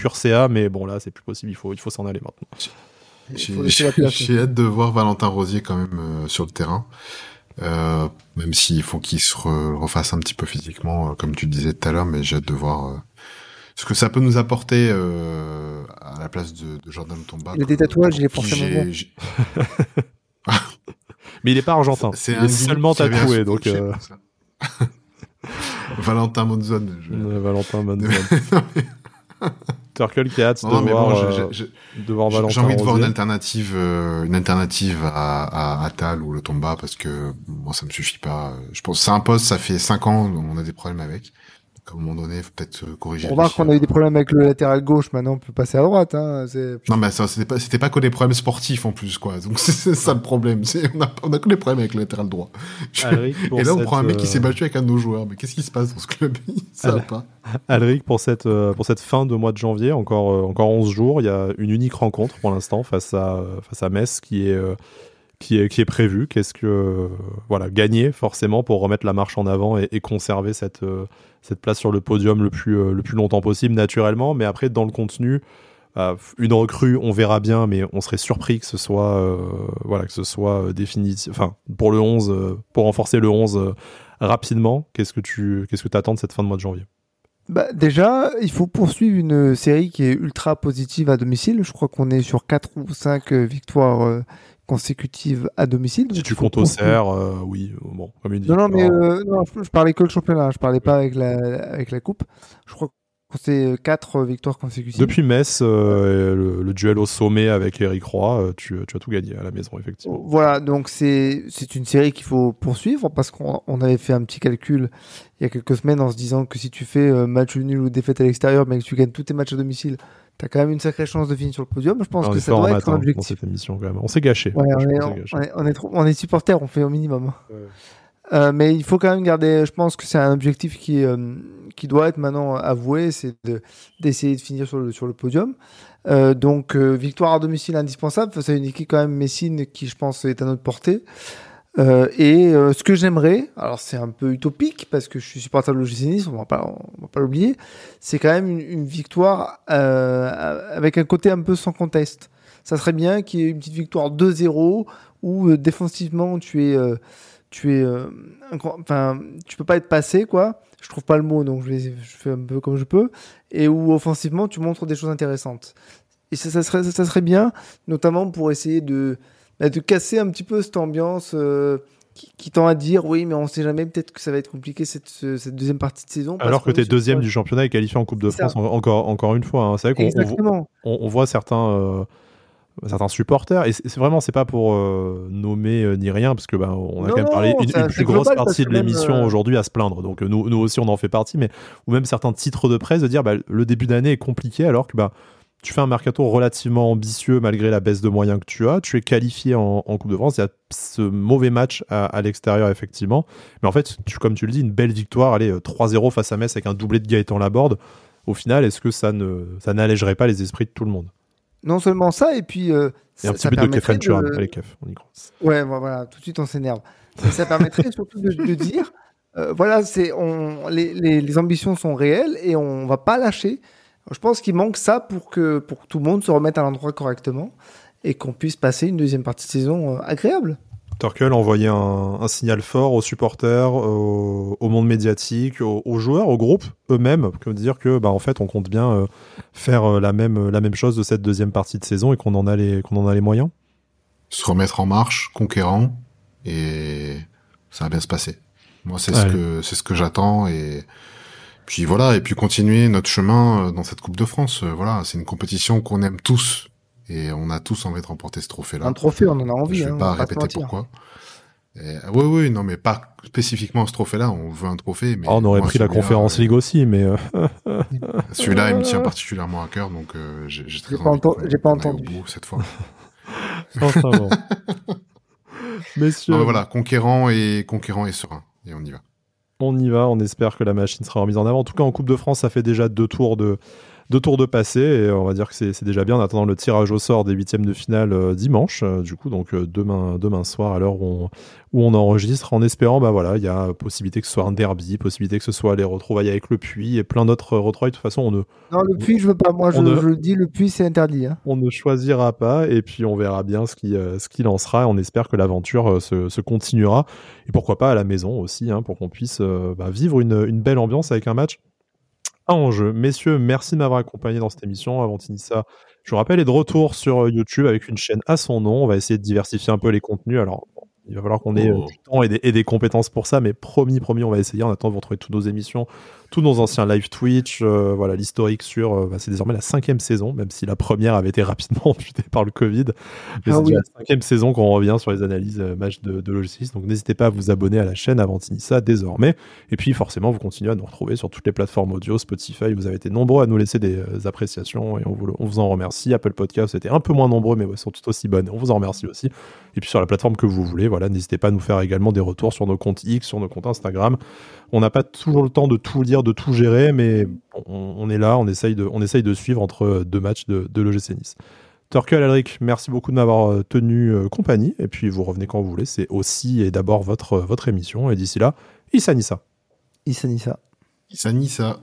mais bon là, c'est plus possible. Il faut, il faut s'en aller maintenant. J'ai hâte de voir Valentin Rosier quand même euh, sur le terrain. Euh, même s'il faut qu'il se re- refasse un petit peu physiquement, euh, comme tu disais tout à l'heure, mais j'ai hâte de voir euh, ce que ça peut nous apporter euh, à la place de, de Jordan Tomba. Il a des tatouages, il est forcément bon. Mais il est pas argentin. C'est il est seulement tatoué, donc euh. Valentin Monzon. je- Valentin Manzon. Turkel qui a hâte de Non, voir, bon, euh, j'ai- j'ai- de voir Valentin j'ai envie de voir une alternative, euh, une alternative à, à, à Tal ou le Tomba parce que moi ça me suffit pas. Je pense c'est un poste, ça fait cinq ans, on a des problèmes avec. Donc, à un moment donné, faut peut-être euh, corriger. On remarque qu'on a eu des problèmes avec le latéral gauche, maintenant on peut passer à droite. Hein. C'est... Non, mais ça, c'était pas, c'était pas que des problèmes sportifs en plus, quoi. Donc c'est ça le problème. C'est, on a, on a que des problèmes avec le latéral droit. Je- Alric, pour Et là, on cette, prend un mec qui euh, s'est battu avec un de nos joueurs. Mais qu'est-ce qui se passe dans ce club? Ça va Al- pas. Alric, pour cette, euh, pour cette fin de mois de janvier, encore, euh, encore 11 jours, il y a une unique rencontre pour l'instant face à, euh, face à Metz qui est, euh, qui est, qui est prévue. Qu'est-ce que. euh, voilà, gagner forcément pour remettre la marche en avant et, et conserver cette, euh, cette place sur le podium le plus, euh, le plus longtemps possible, naturellement. Mais après, dans le contenu, euh, une recrue, on verra bien, mais on serait surpris que ce soit, euh, voilà, que ce soit euh, définitif. Enfin, pour le 11, euh, pour renforcer le 11 euh, rapidement, qu'est-ce que tu qu'est-ce que attends de cette fin de mois de janvier? Bah, déjà, il faut poursuivre une série qui est ultra positive à domicile. Je crois qu'on est sur 4 ou 5 victoires consécutives à domicile. Si tu comptes au. CR, euh, oui, euh, bon, comme une Non, non, mais euh, non, je, je parlais que le championnat. Je parlais pas avec la, avec la coupe. Je crois que c'est 4 victoires consécutives. Depuis Metz, euh, le, le duel au sommet avec Eric Roy, tu, tu as tout gagné à la maison, effectivement. Voilà, donc c'est une série qu'il faut poursuivre parce qu'on on avait fait un petit calcul il y a quelques semaines en se disant que si tu fais match nul ou défaite à l'extérieur, mais que tu gagnes tous tes matchs à domicile, t'as quand même une sacrée chance de finir sur le podium. Je pense on que ça doit être un hein, dans objectif. cette émission, quand même. On s'est gâché. Ouais, on, est, on on, s'est gâché. on est, on est trop- on est supporters, on fait au minimum. Ouais. Euh, mais il faut quand même garder, je pense que c'est un objectif qui, euh, qui doit être maintenant avoué, c'est de- d'essayer de, finir sur le, sur le podium. Euh, donc, victoire à domicile indispensable face à une équipe quand même Messine qui, je pense, est à notre portée. Euh, et euh, ce que j'aimerais, alors c'est un peu utopique parce que je suis supporter de l'OGC on va pas, on va pas l'oublier, c'est quand même une, victoire euh, avec un côté un peu sans conteste. Ça serait bien qu'il y ait une petite victoire 2-0 où défensivement tu es, tu es, enfin, tu peux pas être passé quoi. Je trouve pas le mot donc je, fais un peu comme je peux et où offensivement tu montres des choses intéressantes. Et ça, serait, bien, notamment pour essayer de de casser un petit peu cette ambiance euh, qui, qui, tend à dire oui, mais on sait jamais, peut-être que ça va être compliqué cette, cette deuxième partie de saison. Alors que tu es deuxième du championnat et qualifié en Coupe de France, encore, encore une fois. Hein. C'est vrai qu'on on, voit certains. Euh, certains supporters et c'est vraiment c'est pas pour euh, nommer ni rien parce que bah, on a non, quand même parlé une, une plus grosse partie de l'émission aujourd'hui à se plaindre donc nous, nous aussi on en fait partie mais ou même certains titres de presse de dire bah, le début d'année est compliqué alors que bah tu fais un mercato relativement ambitieux malgré la baisse de moyens que tu as. Tu es qualifié en, en Coupe de France. Il y a ce mauvais match à, à l'extérieur, effectivement. Mais en fait, tu, comme tu le dis, une belle victoire. Allez, 3-0 face à Metz avec un doublé de Gaëtan Laborde. Au final, est-ce que ça ne ça n'allégerait pas les esprits de tout le monde? Non seulement ça, et puis. Euh, et un petit but de Kefren Turan, allez, Kef, on y croit. Ouais, voilà, tout de suite on s'énerve. ça permettrait surtout de, de dire. Euh, voilà, c'est on, les, les, les ambitions sont réelles et on va pas lâcher. Je pense qu'il manque ça pour que, pour que tout le monde se remette à l'endroit correctement et qu'on puisse passer une deuxième partie de saison agréable. Torkel envoyait un, un, signal fort aux supporters, au, au monde médiatique, aux, aux, joueurs, au groupe eux-mêmes, que dire que bah, en fait on compte bien euh, faire euh, la même, la même chose de cette deuxième partie de saison et qu'on en a les, qu'on en a les moyens. Se remettre en marche, conquérant, et ça va bien se passer. Moi c'est ce que c'est ce que j'attends et puis voilà, et puis continuer notre chemin dans cette Coupe de France. Voilà, c'est une compétition qu'on aime tous et on a tous envie de remporter ce trophée-là. Un trophée, on en a envie. Je vais hein, pas répéter pourquoi. Et, oui, oui, non, mais pas spécifiquement ce trophée-là. On veut un trophée. Mais oh, on aurait pris la conférence euh... League aussi, mais euh... celui-là, il me tient particulièrement à cœur, donc euh, j'ai très envie. J'ai pas entendu cette fois. enfin, bon. Messieurs. Non, voilà, conquérant et conquérant et serein, et on y va. On y va, on espère que la machine sera remise en avant. En tout cas, en Coupe de France, ça fait déjà deux tours de, deux tours de passé et on va dire que c'est déjà bien en attendant le tirage au sort des huitièmes de finale euh, dimanche, euh, du coup, donc euh, demain, demain soir à l'heure où on, où on enregistre, en espérant, bah voilà, il y a possibilité que ce soit un derby, possibilité que ce soit les retrouvailles avec le Puy et plein d'autres retrouvailles. De toute façon, on ne. Non, le Puy, je veux pas, moi je, ne, je dis, le Puy, c'est interdit. Hein. On ne choisira pas et puis on verra bien ce qui, ce qui lancera. On espère que l'aventure se, se, continuera et pourquoi pas à la maison aussi, hein, pour qu'on puisse bah, vivre une, une belle ambiance avec un match en jeu. Messieurs, merci de m'avoir accompagné dans cette émission. Avant Tinissa, je vous rappelle, est de retour sur YouTube avec une chaîne à son nom. On va essayer de diversifier un peu les contenus. Alors, il va falloir qu'on ait oh. du temps et des, et des, compétences pour ça, mais promis, promis, on va essayer. En attendant, vous retrouvez toutes nos émissions, tous nos anciens live Twitch, euh, voilà l'historique sur. Euh, bah, c'est désormais la cinquième saison, même si la première avait été rapidement amputée par le Covid. Mais ah c'est oui. la cinquième saison qu'on revient sur les analyses euh, matchs de, de. Donc n'hésitez pas à vous abonner à la chaîne Avantinissa désormais. Et puis forcément, vous continuez à nous retrouver sur toutes les plateformes audio, Spotify. Vous avez été nombreux à nous laisser des appréciations et on vous, on vous en remercie. Apple Podcast, c'était un peu moins nombreux, mais ouais, sont tout aussi bonnes. On vous en remercie aussi. Et puis sur la plateforme que vous voulez, voilà, n'hésitez pas à nous faire également des retours sur nos comptes X, sur nos comptes Instagram. On n'a pas toujours le temps de tout lire, de tout gérer, mais on, on, est là, on essaye de, on essaye de suivre entre deux matchs de, de l'OGC Nice. Torquel Alric, merci beaucoup de m'avoir tenu euh, compagnie, et puis vous revenez quand vous voulez, c'est aussi et d'abord votre, votre émission, et d'ici là, Issa Nissa. Issa Nissa. Issa Nissa.